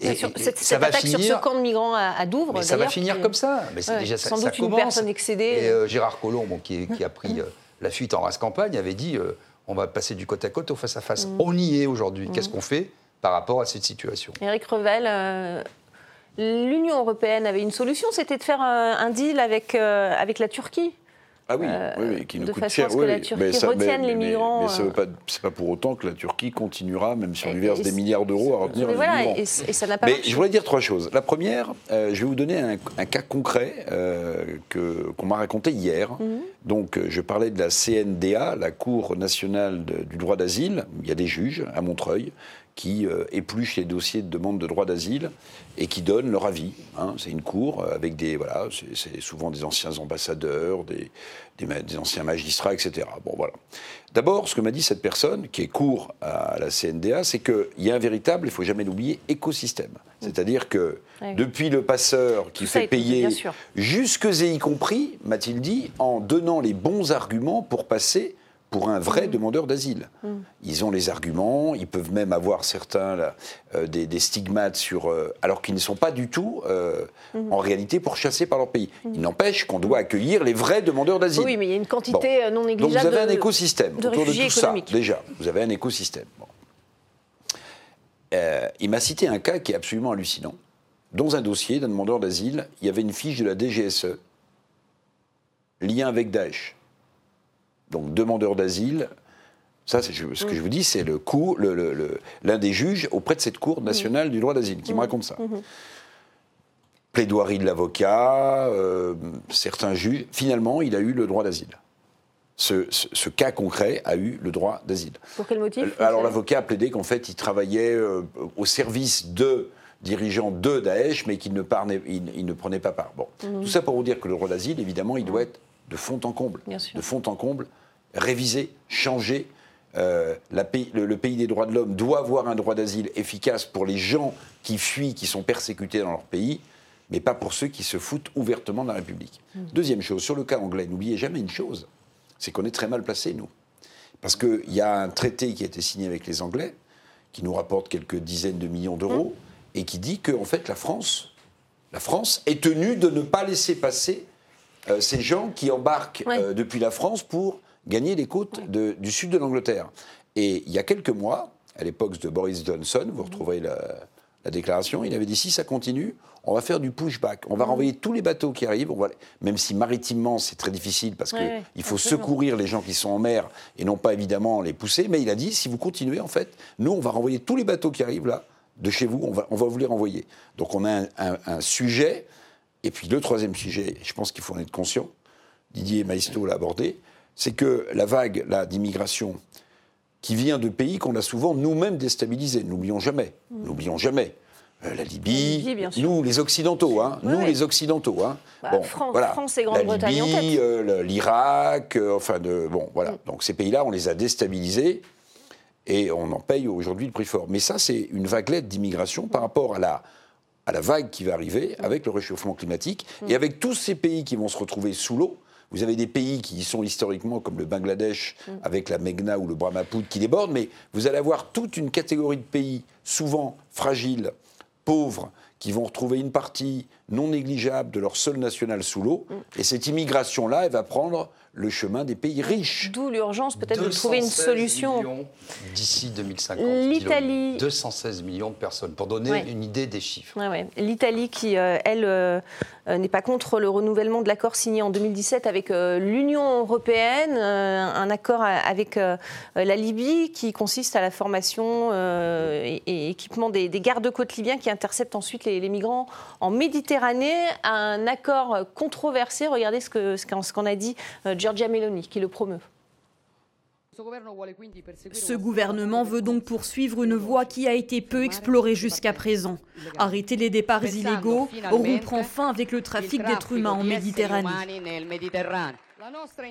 Et, cette, ça va attaque finir, sur ce camp de migrants à, Douvres,
ça va finir comme ça. Mais c'est déjà
sans
ça,
doute une personne excédée.
Et euh, Gérard Collomb, qui, a pris mm. euh, la fuite en race campagne, avait dit on va passer du côte à côte au face à face. On y est aujourd'hui. Qu'est-ce qu'on fait par rapport à cette situation?
Éric Revel, l'Union européenne avait une solution, c'était de faire un, deal avec, euh, avec la Turquie.
Ah oui, oui, qui nous
de
coûte
façon
cher.
À ce que la Turquie retienne les migrants.
Mais, ce n'est pas, pas, pour autant que la Turquie continuera, même si on lui verse des milliards d'euros, à retenir les migrants.
Et, ça n'a pas
mais je voudrais dire trois choses. La première, euh, je vais vous donner un, cas concret euh, qu'on m'a raconté hier. Mhm. Donc, je parlais de la CNDA, la Cour nationale du droit d'asile. Il y a des juges à Montreuil qui euh, épluchent les dossiers de demande de droit d'asile et qui donnent leur avis. Hein. C'est une cour avec des. Voilà, c'est souvent des anciens ambassadeurs, des, des, anciens magistrats, etc. Bon, voilà. D'abord, ce que m'a dit cette personne, qui est cour à la CNDA, c'est qu'il y a un véritable, il ne faut jamais l'oublier, écosystème. C'est-à-dire que depuis le passeur qui fait payer, jusque et y compris, m'a-t-il dit, en donnant les bons arguments pour passer pour un vrai demandeur d'asile. Ils ont les arguments, ils peuvent même avoir certains là, euh, des, des stigmates sur, euh, alors qu'ils ne sont pas du tout euh, en réalité pourchassés par leur pays. Il n'empêche qu'on doit accueillir les vrais demandeurs d'asile.
Oui, mais il y a une quantité non
Donc vous
négligeable
avez un écosystème
de
autour de tout ça, déjà. Vous avez un écosystème. Bon. Il m'a cité un cas qui est absolument hallucinant. Dans un dossier d'un demandeur d'asile, il y avait une fiche de la DGSE, lien avec Daesh. Donc demandeur d'asile, ça, c'est- ce que je vous dis, c'est le coup, le- le- le- l'un des juges auprès de cette Cour nationale du droit d'asile qui me raconte ça. Plaidoirie de l'avocat, euh, certains juges. Finalement, il a eu le droit d'asile. Ce, ce- ce cas concret a eu le droit d'asile.
Pour quel motif
Euh, Alors l'avocat a plaidé qu'en fait, il travaillait euh, au service de dirigeants de Daesh, mais qu'il ne, parlait- il, il ne prenait pas part. Bon,
Mhm.
tout ça pour vous dire que le droit d'asile, évidemment, il doit être de fond en comble, de fond en comble, révisé, changé. Euh, la pays- le, le pays des droits de l'homme doit avoir un droit d'asile efficace pour les gens qui fuient, qui sont persécutés dans leur pays, mais pas pour ceux qui se foutent ouvertement de la République. Deuxième chose, sur le cas anglais, n'oubliez jamais une chose, c'est qu'on est très mal placés, nous. Parce qu'il y a un traité qui a été signé avec les Anglais, qui nous rapporte quelques dizaines de millions d'euros, et qui dit que, en fait, la France, la France est tenue de ne pas laisser passer euh, ces gens qui embarquent euh, depuis la France pour gagner les côtes de- du sud de l'Angleterre. Et il y a quelques mois, à l'époque de Boris Johnson, vous retrouverez la, la déclaration, il avait dit si ça continue, on va faire du pushback, on va renvoyer tous les bateaux qui arrivent, on va, même si maritimement c'est très difficile parce
ouais,
qu'il faut
absolument.
secourir les gens qui sont en mer et non pas évidemment les pousser, mais il a dit si vous continuez en fait, nous on va renvoyer tous les bateaux qui arrivent là de chez vous, on va, on va vous les renvoyer. Donc on a un, un- un sujet, et puis le troisième sujet, je pense qu'il faut en être conscient, Didier Maisto l'a abordé, c'est que la vague d'immigration qui vient de pays qu'on a souvent nous-mêmes déstabilisés, n'oublions jamais, n'oublions jamais. Euh, la Libye, nous les Occidentaux, hein, nous les Occidentaux. Hein.
Bah, Fran- France et Grande-Bretagne
La
en tête.
euh, l'Irak, euh, enfin de bon voilà. Donc ces pays-là, on les a déstabilisés et on en paye aujourd'hui le prix fort. Mais ça, c'est une vaguelette d'immigration par rapport à la à la vague qui va arriver avec le réchauffement climatique et avec tous ces pays qui vont se retrouver sous l'eau. Vous avez des pays qui y sont historiquement, comme le Bangladesh, avec la Meghna ou le Brahmaputra qui débordent, mais vous allez avoir toute une catégorie de pays, souvent fragiles, pauvres, qui vont retrouver une partie non négligeable de leur sol national sous l'eau. Et cette immigration-là, elle va prendre le chemin des pays riches.
D'où l'urgence peut-être de trouver une
216
solution.
millions D'ici 2050.
L'Italie-
dis-le. 216 millions de personnes, pour donner
Ouais.
une idée des chiffres.
Ouais, ouais. L'Italie qui, euh, elle, euh, euh, n'est pas contre le renouvellement de l'accord signé en 2017 avec euh, l'Union européenne, euh, un accord avec euh, la Libye qui consiste à la formation euh, et, et équipement des, des gardes-côtes libyens qui interceptent ensuite les, les migrants en Méditerranée. Un accord controversé. Regardez ce que- ce qu'en ce qu'en a dit euh, Giorgia Meloni, qui le promeut.
Ce gouvernement veut donc poursuivre une voie qui a été peu explorée jusqu'à présent. Arrêter les départs illégaux, rompre enfin avec le trafic d'êtres humains en Méditerranée.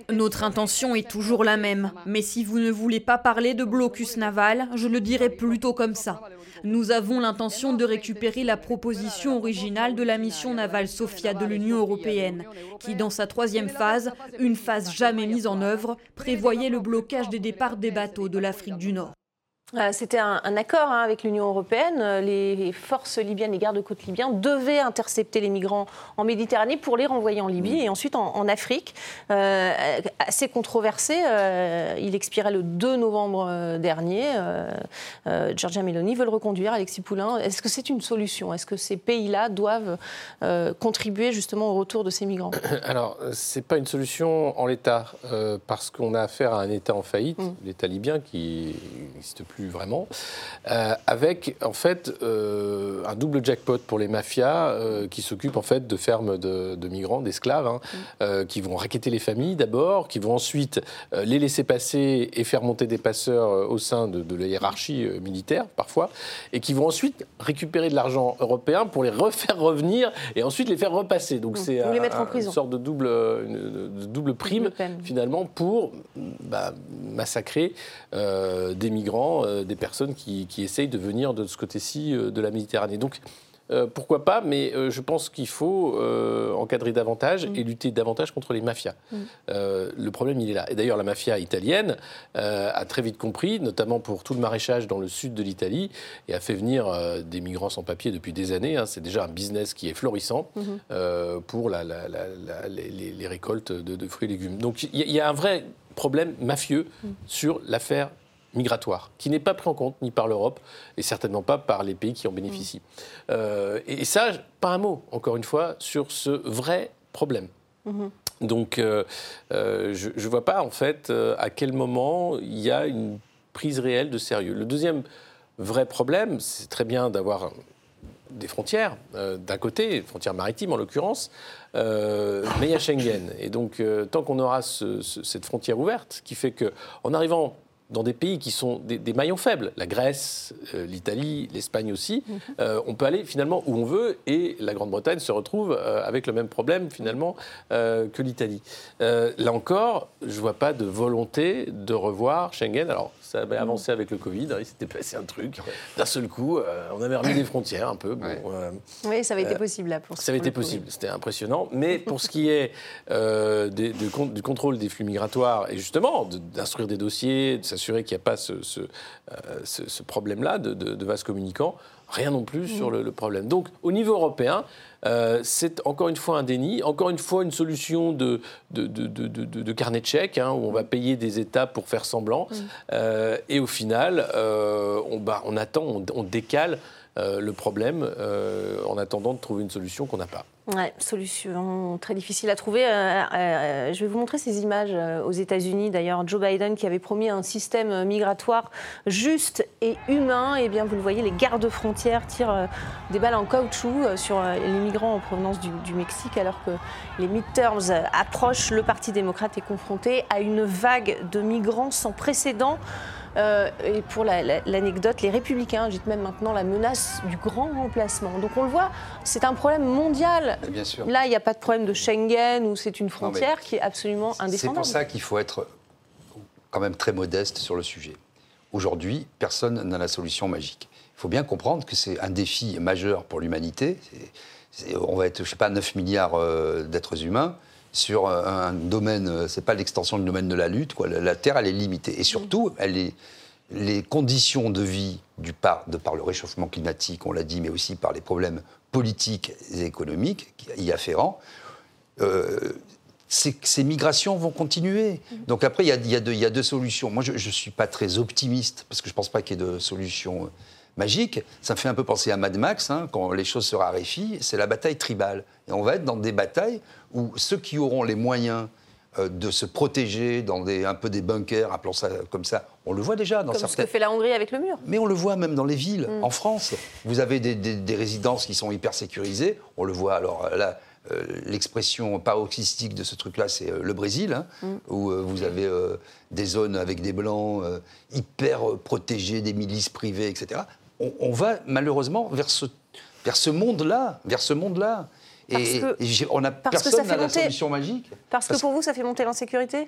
Notre intention est toujours la même, mais si vous ne voulez pas parler de blocus naval, je le dirai plutôt comme ça. Nous avons l'intention de récupérer la proposition originale de la mission navale Sophia de l'Union européenne, qui dans sa troisième phase, une phase jamais mise en œuvre, prévoyait le blocage des départs des bateaux de l'Afrique du Nord.
Euh, C'était un, un accord hein, avec l'Union européenne. Euh, Les forces libyennes, les gardes-côtes libyens devaient intercepter les migrants en Méditerranée pour les renvoyer en Libye et ensuite en, en Afrique. Euh, assez controversé. euh, il expirait le 2 novembre dernier. Euh, Giorgia Meloni veut le reconduire. Alexis Poulain, est-ce que c'est une solution? Est-ce que ces pays-là doivent contribuer justement au retour de ces migrants?
Alors, ce n'est pas une solution en l'état, parce qu'on a affaire à un État en faillite, l'État libyen, qui n'existe plus vraiment, euh, avec en fait euh, un double jackpot pour les mafias euh, qui s'occupent en fait de fermes de, de migrants, d'esclaves, hein, euh, qui vont raqueter les familles d'abord, qui vont ensuite les laisser passer et faire monter des passeurs au sein de, de la hiérarchie militaire parfois, et qui vont ensuite récupérer de l'argent européen pour les refaire revenir et ensuite les faire repasser. Donc
Mmh.
c'est un- un- une sorte de double, une- de double prime
Double
finalement pour bah, massacrer des migrants, euh, des personnes qui, qui essayent de venir de ce côté-ci euh, de la Méditerranée. Donc pourquoi pas, mais je pense qu'il faut encadrer davantage et lutter davantage contre les mafias. le problème, il est là. Et d'ailleurs, la mafia italienne a très vite compris, notamment pour tout le maraîchage dans le sud de l'Italie, et a fait venir des migrants sans papier depuis des années. Hein. C'est déjà un business qui est florissant mhm. pour les, récoltes de, fruits et légumes. Donc il y, a un vrai problème mafieux mhm. sur l'affaire migratoire, qui n'est pas pris en compte ni par l'Europe et certainement pas par les pays qui en bénéficient. Mm. Euh, et, ça, pas un mot, encore une fois, sur ce vrai problème. Mm-hmm. Donc, euh, euh, je ne vois pas, en fait, à quel moment il y a une prise réelle de sérieux. Le deuxième vrai problème, c'est très bien d'avoir des frontières, d'un côté, frontières maritimes en l'occurrence, mais il y a Schengen. Et donc, tant qu'on aura cette frontière ouverte, qui fait qu'en arrivant dans des pays qui sont des, maillons faibles, la Grèce, euh, l'Italie, l'Espagne aussi, mhm. euh, on peut aller finalement où on veut et la Grande-Bretagne se retrouve euh, avec le même problème finalement que l'Italie. là encore, je ne vois pas de volonté de revoir Schengen. Alors, ça avait avancé avec le Covid, hein, il s'était passé un truc. D'un seul coup, on avait remis des frontières un peu.
oui, ça avait été possible là. Pour
ça avait été possible, c'était impressionnant. Mais pour ce qui est du contrôle des flux migratoires et justement d'instruire des dossiers, de s'assurer qu'il n'y a pas ce, ce, euh, problème-là de, de, vases communicants. Rien non plus sur le, problème. Donc, au niveau européen, euh, c'est encore une fois un déni, encore une fois une solution de, de, carnet de chèques, hein, où on va payer des États pour faire semblant. Euh, et au final, on, bah, on, attend, on, décale le problème en attendant de trouver une solution qu'on n'a pas.
Ouais, solution très difficile à trouver. Euh, euh, je vais vous montrer ces images euh, aux États-Unis. D'ailleurs, Joe Biden qui avait promis un système migratoire juste et humain. Et eh bien, vous le voyez, les gardes-frontières tirent des balles en caoutchouc sur les migrants en provenance du, Mexique, alors que les midterms approchent. Le Parti démocrate est confronté à une vague de migrants sans précédent. Euh, et pour l'anecdote, les républicains agitent même maintenant la menace du grand remplacement. Donc on le voit, c'est un problème mondial.
Bien sûr.
Là, il n'y a pas de problème de Schengen où c'est une frontière qui est absolument indéfendable.
C'est pour ça qu'il faut être quand même très modeste sur le sujet. Aujourd'hui, personne n'a la solution magique. Il faut bien comprendre que c'est un défi majeur pour l'humanité. On va être, je sais pas, 9 milliards euh, d'êtres humains sur euh, un domaine, euh, c'est pas l'extension du domaine de la lutte, quoi. La, Terre, elle est limitée. Et surtout, elle est, les conditions de vie, du par, de par le réchauffement climatique, on l'a dit, mais aussi par les problèmes politiques et économiques y afférents, euh, ces, migrations vont continuer. Donc après, il y a, y a, deux solutions. Moi, je ne suis pas très optimiste, parce que je ne pense pas qu'il y ait de solution magique. Ça me fait un peu penser à Mad Max, hein, quand les choses se raréfient, c'est la bataille tribale. Et on va être dans des batailles où ceux qui auront les moyens euh, de se protéger dans des, un peu des bunkers, appelons ça comme ça. On le voit déjà dans
comme
certains...
ce que fait la Hongrie avec le mur.
Mais on le voit même dans les villes. Mm. En France, vous avez des, des, résidences qui sont hyper sécurisées. On le voit, alors là, euh, l'expression paroxystique de ce truc-là, c'est euh, le Brésil, hein, mm. où vous avez des zones avec des blancs hyper protégés, des milices privées, etc on, va malheureusement vers ce, vers ce monde-là, vers ce monde-là. Et, on a personne n'a la solution magique.
Parce, que pour vous, ça fait monter l'insécurité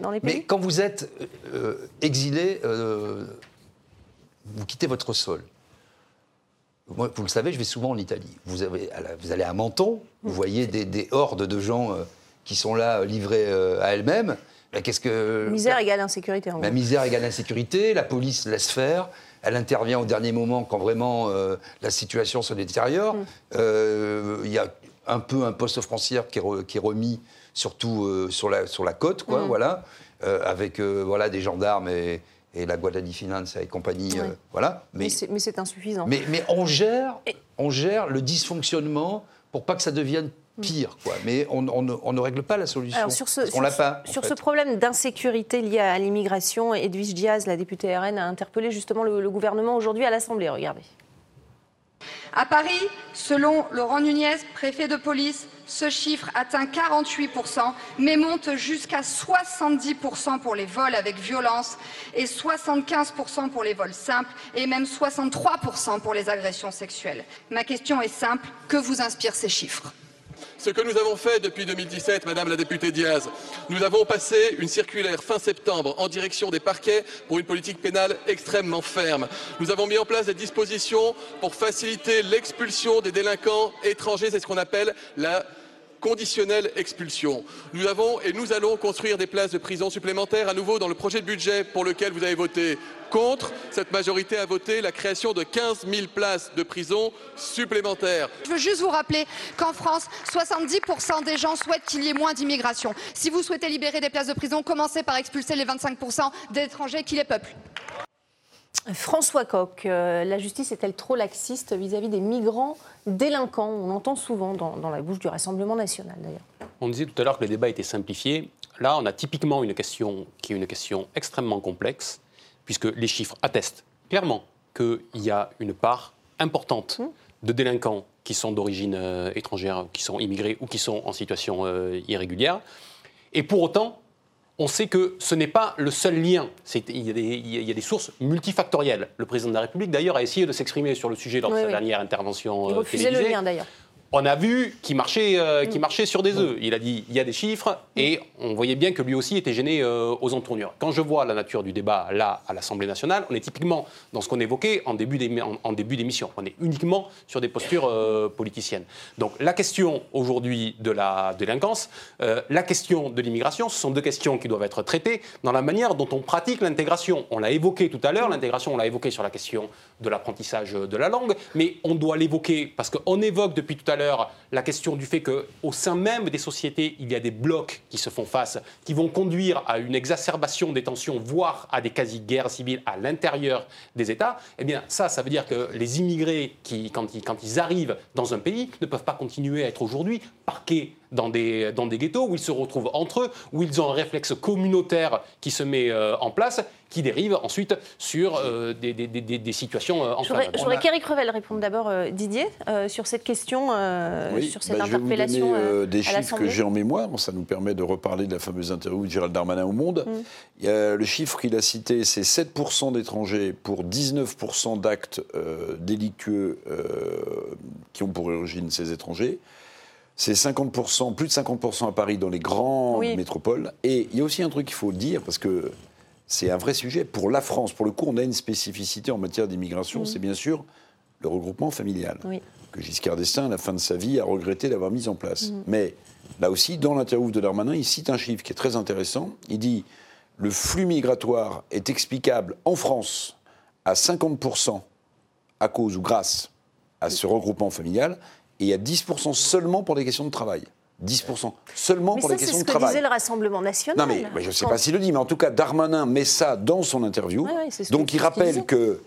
dans les pays.
Mais quand vous êtes euh, exilé, euh, vous quittez votre sol. Moi, vous le savez, je vais souvent en Italie. Vous, avez, vous allez à Menton, vous voyez des, hordes de gens euh, qui sont là livrés à elles-mêmes. Qu'est-ce que
misère égale insécurité.
la misère égale insécurité. La police laisse faire. Elle intervient au dernier moment quand vraiment euh, la situation se détériore. Mm. Euh, il y a un peu un poste frontière qui est, remis surtout euh, sur, la, sur la côte, quoi, mm. voilà, avec voilà, des gendarmes et, la Guardia Finance et compagnie. voilà.
Mais, mais c'est insuffisant.
Mais, mais on, gère, on gère le dysfonctionnement pour pas que ça devienne pire, quoi. Mais on, ne règle pas la solution.
sur ce, on l'a pas. Sur ce problème d'insécurité lié à l'immigration, Edwige Diaz, la députée RN, a interpellé justement le, gouvernement aujourd'hui à l'Assemblée. Regardez.
À Paris, selon Laurent Nunez, préfet de police, ce chiffre atteint 48%, mais monte jusqu'à 70% pour les vols avec violence et 75% pour les vols simples et même 63% pour les agressions sexuelles. Ma question est simple, que vous inspirent ces chiffres?
Ce que nous avons fait depuis 2017, Madame la députée Diaz, nous avons passé une circulaire fin septembre en direction des parquets pour une politique pénale extrêmement ferme. Nous avons mis en place des dispositions pour faciliter l'expulsion des délinquants étrangers, c'est ce qu'on appelle la conditionnelle expulsion. Nous avons et nous allons construire des places de prison supplémentaires à nouveau dans le projet de budget pour lequel vous avez voté contre. Cette majorité a voté la création de 15 000 places de prison supplémentaires.
Je veux juste vous rappeler qu'en France, 70% des gens souhaitent qu'il y ait moins d'immigration. Si vous souhaitez libérer des places de prison, commencez par expulser les 25% d'étrangers qui les peuplent.
François Coq, euh, la justice est-elle trop laxiste vis-à-vis des migrants délinquants? On entend souvent dans, dans la bouche du Rassemblement national d'ailleurs.
On disait tout à l'heure que le débat était simplifié. Là, on a typiquement une question qui est une question extrêmement complexe, puisque les chiffres attestent clairement qu'il y a une part importante de délinquants qui sont d'origine euh, étrangère, qui sont immigrés ou qui sont en situation euh, irrégulière. Et pour autant, on sait que ce n'est pas le seul lien. Il y, a des, il y a des sources multifactorielles. Le président de la République, d'ailleurs, a essayé de s'exprimer sur le sujet lors de
Oui,
sa
oui.
dernière intervention
Il
euh,
refusait le lien d'ailleurs.
On a vu qu'il marchait, euh,
Mm.
qu'il marchait sur des œufs. Il a dit il y a des chiffres et on voyait bien que lui aussi était gêné euh, aux entournures. Quand je vois la nature du débat là à l'Assemblée nationale, on est typiquement dans ce qu'on évoquait début en début d'émission. On est uniquement sur des postures euh, politiciennes. Donc la question aujourd'hui de la délinquance, euh, la question de l'immigration, ce sont deux questions qui doivent être traitées dans la manière dont on pratique l'intégration. On l'a évoqué tout à l'heure, l'intégration, on l'a évoqué sur la question de l'apprentissage de la langue, mais on doit l'évoquer parce qu'on évoque depuis tout à l'heure la question du fait qu'au sein même des sociétés, il y a des blocs qui se font face, qui vont conduire à une exacerbation des tensions, voire à des quasi-guerres civiles à l'intérieur des États. Eh bien, ça, ça veut dire que les immigrés, qui, quand, ils, quand ils arrivent dans un pays, ne peuvent pas continuer à être aujourd'hui parqués dans des, dans des ghettos où ils se retrouvent entre eux, où ils ont un réflexe communautaire qui se met euh, en place, qui dérive ensuite sur euh, des, des- des- des- situations euh,
Je voudrais, je qu'Éric Revel réponde d'abord, euh, Didier, euh, sur cette question, euh,
Oui,
sur cette
bah, je vais vous
interpellation
donner euh,
euh,
des
à
chiffres que j'ai en mémoire. Ça nous permet de reparler de la fameuse interview de Gérald Darmanin au Monde.
Mm.
Il y a le chiffre qu'il a cité, c'est 7% d'étrangers pour 19% d'actes euh, délictueux euh, qui ont pour origine ces étrangers. C'est 50%, plus de 50% à Paris dans les grandes
Oui.
métropoles. Et il y a aussi un truc qu'il faut dire, parce que c'est un vrai sujet. Pour la France, pour le coup, on a une spécificité en matière d'immigration,
Mm.
c'est bien sûr le regroupement familial
Oui.
que Giscard d'Estaing, à la fin de sa vie, a regretté d'avoir mis en place.
Mhm.
Mais là aussi, dans l'interview de Darmanin, il cite un chiffre qui est très intéressant. Il dit le flux migratoire est explicable en France à 50% à cause ou grâce à ce regroupement familial et à 10% seulement pour des questions de travail. 10% seulement
Mais
pour
ça,
des
c'est
questions
ce
de
que
travail.
disait le Rassemblement national.
Non, mais, mais je ne sais pas s'il le dit, mais en tout cas, Darmanin met ça dans son interview.
Ouais, ouais, c'est ce
Donc
que-
il
ce
rappelle que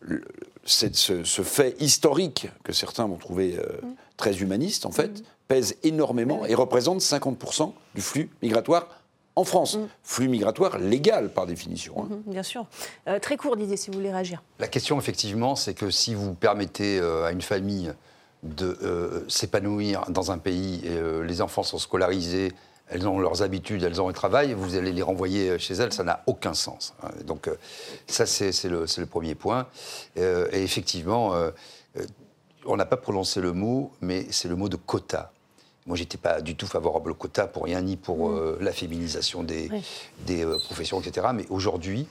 le- ce, ce fait historique, que certains vont trouver euh,
Mm.
très humaniste, en fait, pèse énormément et représente 50% du flux migratoire en France. Flux migratoire légal, par définition. hein.
Mhm, Bien sûr. Euh, très court, Didier, si vous voulez réagir.
La question, effectivement, c'est que si vous permettez euh, à une famille de euh, s'épanouir dans un pays, et, euh, les enfants sont scolarisés, elles ont leurs habitudes, elles ont un travail, vous allez les renvoyer chez elles, ça n'a aucun sens. hein. Donc euh, ça, c'est le, premier point. Euh, et effectivement, euh, euh, on n'a pas prononcé le mot, mais c'est le mot de quota. Moi, j'étais pas du tout favorable au quota pour rien, ni pour euh, la féminisation des,
Oui.
des euh, professions, etc. Mais aujourd'hui,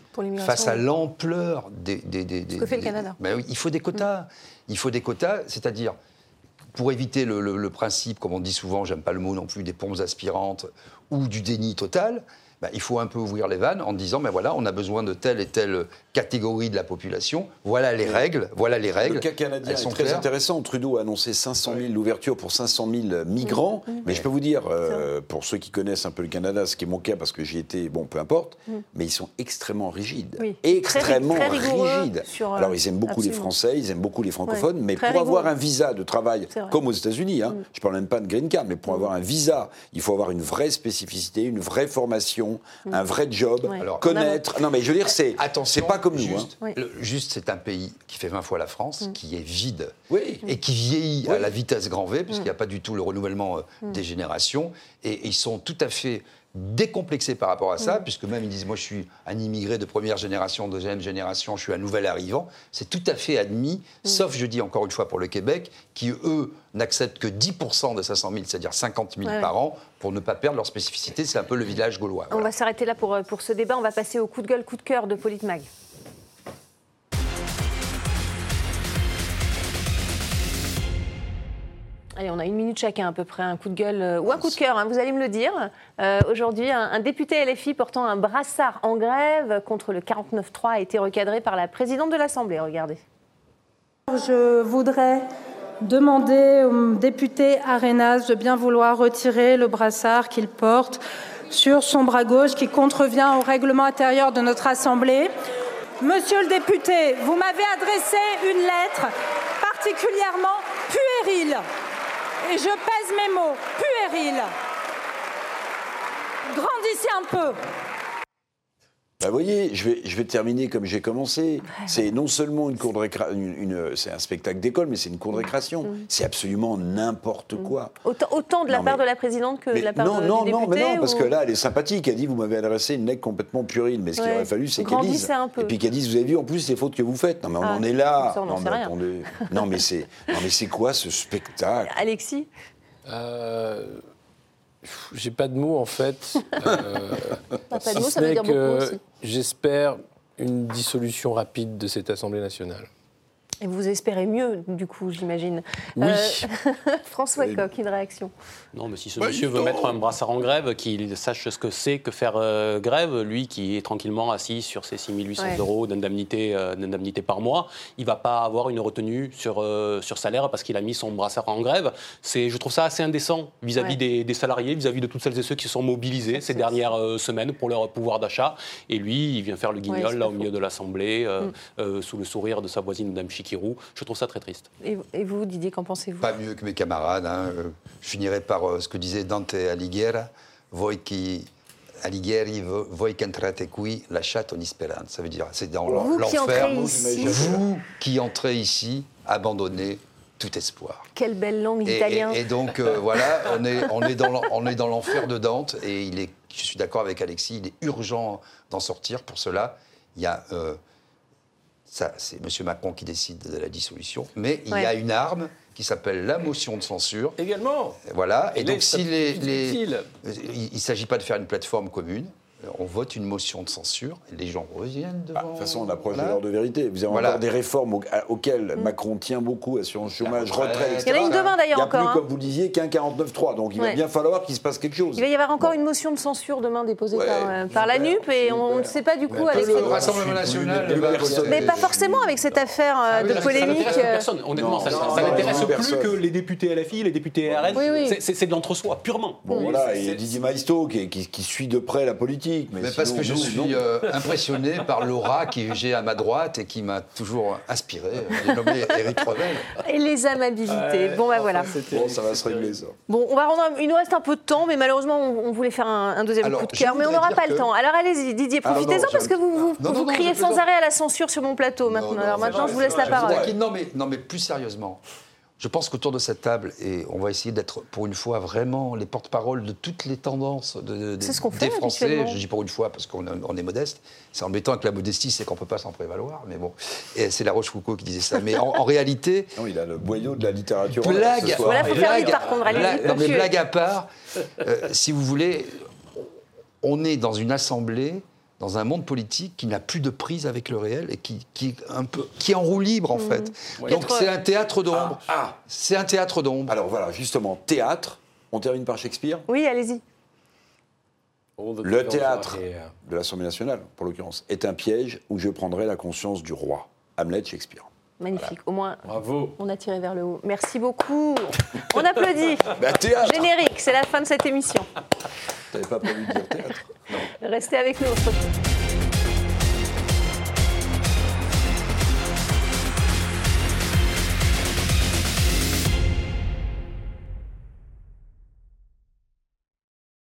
face à l'ampleur des, des, des- des-
que fait le Canada.
Ben oui, il faut des quotas. Il faut des quotas, c'est-à-dire pour éviter le, principe, comme on dit souvent, j'aime pas le mot non plus, des pompes aspirantes ou du déni total. Ben, il faut un peu ouvrir les vannes en disant, ben voilà, on a besoin de telle et telle catégorie de la population. Voilà les règles. Voilà les règles.
Le cas canadien
Elles
est
sont
très
claires.
intéressant. Trudeau a annoncé 500 000 l'ouverture pour 500 000 migrants.
Mmh,
Mais je peux vous dire, euh, pour ceux qui connaissent un peu le Canada, ce qui est mon cas parce que j'y étais, bon, peu importe,
Mmh.
mais ils sont extrêmement rigides.
Oui.
Extrêmement
Très très
rigides.
sur, euh,
Alors ils aiment beaucoup les. Français, ils aiment beaucoup les francophones,
Ouais,
mais
très
pour avoir un visa de travail, comme aux États-Unis, hein, je parle même pas de green card, mais pour avoir un visa, il faut avoir une vraie spécificité, une vraie formation, un vrai job,
Ouais.
Alors,
connaître. Non, mais je veux dire, c'est c'est pas comme nous.
Juste,
hein.
Oui.
le- juste, c'est un pays qui fait 20 fois la France, qui est vide
Oui.
et qui vieillit
Oui.
à la vitesse grand V,
Mm.
puisqu'il n'y a pas du tout le renouvellement euh, des générations. Et, ils sont tout à fait décomplexé par rapport à ça, puisque même ils disent moi je suis un immigré de première génération, deuxième génération, je suis un nouvel arrivant. C'est tout à fait admis, sauf je dis encore une fois pour le Québec, qui eux n'acceptent que 10% de 500 000, c'est-à-dire 50 000
Ouais.
par an, pour ne pas perdre leur spécificité. C'est un peu le village gaulois.
On va s'arrêter là pour, euh, pour ce débat. On va passer au coup de gueule, coup de cœur de Politmag. Allez, on a une minute chacun à peu près, un coup de gueule euh, ou un coup de cœur, hein, vous allez me le dire. Euh, Aujourd'hui, un, un député LFI portant un brassard en grève contre le 49-3 a été recadré par la présidente de l'Assemblée. Regardez.
Je voudrais demander au député Arenas de bien vouloir retirer le brassard qu'il porte sur son bras gauche qui contrevient au règlement intérieur de notre Assemblée. Monsieur le député, vous m'avez adressé une lettre particulièrement puérile. Et je pèse mes mots, puérile. Grandissez un peu.
Bah, vous voyez, je vais, je vais terminer comme j'ai commencé. C'est non seulement une cour de récré- une, une- c'est un spectacle d'école, mais c'est une cour de récréation. C'est absolument n'importe quoi.
Autant, autant de la
Non,
part
mais-
de la présidente que
Mais
de la part
non,
de-
non,
du
non,
député
mais non, parce
ou-
que là, elle est sympathique. Elle dit, vous m'avez adressé une lettre complètement puérile. Mais ce qu'il aurait fallu, c'est qu'elle dise.
Grandissez un peu.
Et puis qu'elle dise, vous avez vu, en plus, les fautes que vous faites. Non, mais on
Ah,
en est là.
ça, on
non, mais
rien.
attendez. non, mais c'est, non, mais c'est quoi ce spectacle?
Alexis?
Euh, J'ai pas de mots en fait. Euh,
Pas de mots,
si
ça
ce
veut
n'est
dire beaucoup
que
aussi.
J'espère une dissolution rapide de cette Assemblée nationale.
Et vous espérez mieux, du coup, j'imagine.
Oui.
François Coq, une réaction.
Non, mais si ce
Ouais,
monsieur veut mettre un brassard en grève, qu'il sache ce que c'est que faire euh, grève, lui qui est tranquillement assis sur ses 6800
Ouais.
euros d'indemnité euh, d'indemnité par mois, il va pas avoir une retenue sur, euh, sur salaire parce qu'il a mis son brassard en grève. C'est, je trouve ça assez indécent vis-à-vis
Ouais.
des, des salariés, vis-à-vis de toutes celles et ceux qui se sont mobilisés ces dernières euh, semaines pour leur pouvoir d'achat. Et lui, il vient faire le guignol
Ouais,
là au milieu de l'Assemblée, euh,
Mm.
euh, sous le sourire de sa voisine Je trouve ça très triste.
Et, et vous, Didier, qu'en pensez-vous?
Pas mieux que mes camarades. hein. Euh, Je finirai par euh, ce que disait Dante Alighieri. Voi qui Alighieri, vo- voi che entrate qui, lasciate ogni speranza. Ça veut dire, c'est dans
Vous qui
l'enfer.
entrez ici.
Vous qui entrez ici, abandonnez tout espoir.
Quelle belle langue
Et,
italien.
et- et donc euh, voilà, on est, on est dans l'en- on est dans l'enfer de Dante et il est, je suis d'accord avec Alexis, il est urgent d'en sortir. Pour cela, il y a, euh, ça, c'est M. Macron qui décide de la dissolution, mais il y a une arme qui s'appelle la motion de censure.
Également.
Voilà. Et donc, si les, les- il ne s'agit pas de faire une plateforme commune. On vote une motion de censure et les gens reviennent devant.
Bah, De toute façon, on approche de l'heure de vérité. Vous avez
Voilà.
encore des réformes auxquelles Macron tient beaucoup, assurance chômage,
retraite.
retraite, etc.
Il y en a une demain, d'ailleurs,
Il n'y a
encore,
plus,
hein.
comme vous le disiez, qu'un 49-3. Donc il
Ouais.
va bien falloir qu'il se passe quelque chose.
Il va y avoir encore une motion de censure demain déposée
Ouais,
par, euh, par la NUP et on ne sait pas du coup avec
le Rassemblement national.
Mais pas forcément avec cette affaire euh, de
Ça
polémique. euh,
personne. Honnêtement, ça, n'intéresse plus que les députés LFI, les députés RN.
Oui, oui.
C'est- de l'entre-soi, purement.
Bon, voilà, et Didier Maisto qui suit de près la politique. Mais,
Mais parce
sinon,
que je
nous,
suis
non.
euh, impressionné par l'aura que j'ai à ma droite et qui m'a toujours inspiré. J'ai nommé Éric Revel.
Et les amabilités.
Ouais,
bon, bah voilà.
Bon, ça va se régler, ça.
Bon, on va rendre. un- Il nous reste un peu de temps, mais malheureusement, on, on voulait faire un, un deuxième
Alors,
coup de cœur, mais on n'aura pas le temps. Alors allez-y, Didier, profitez-en parce que vous, vous,
Non, non,
vous
non,
criez sans arrêt à la censure sur mon plateau maintenant. Alors maintenant, je vous laisse la parole.
taquine. Non mais, non, mais plus sérieusement, je pense qu'autour de cette table, et on va essayer d'être pour une fois vraiment les porte-paroles de toutes les tendances de, de-
C'est ce qu'on fait
des Français. Je dis pour une fois parce qu'on on est modeste. C'est embêtant avec la modestie, c'est qu'on ne peut pas s'en prévaloir. Mais bon, et c'est la Rochefoucauld qui disait ça. Mais en, en réalité,
Non, il a le boyau de la littérature.
blague,
ce soir.
Voilà, faut faire vite,
blague-
par contre,
blague- non, mais blague à part, euh, si vous voulez, on est dans une assemblée, dans un monde politique qui n'a plus de prise avec le réel et qui, qui, est un peu, qui est en roue libre, en
Mmh.
fait.
Ouais.
Donc c'est un théâtre d'ombre.
Ah,
C'est un théâtre d'ombre.
Alors voilà, justement, théâtre. On termine par Shakespeare.
Oui, allez-y.
Le théâtre de l'Assemblée nationale, pour l'occurrence, est un piège où je prendrai la conscience du roi. Hamlet, Shakespeare.
Magnifique. Au moins,
Bravo.
on a tiré vers le haut. Merci beaucoup. On applaudit.
Bah,
Générique, c'est la fin de cette émission.
T'avais pas prévu de dire théâtre
Restez avec nous.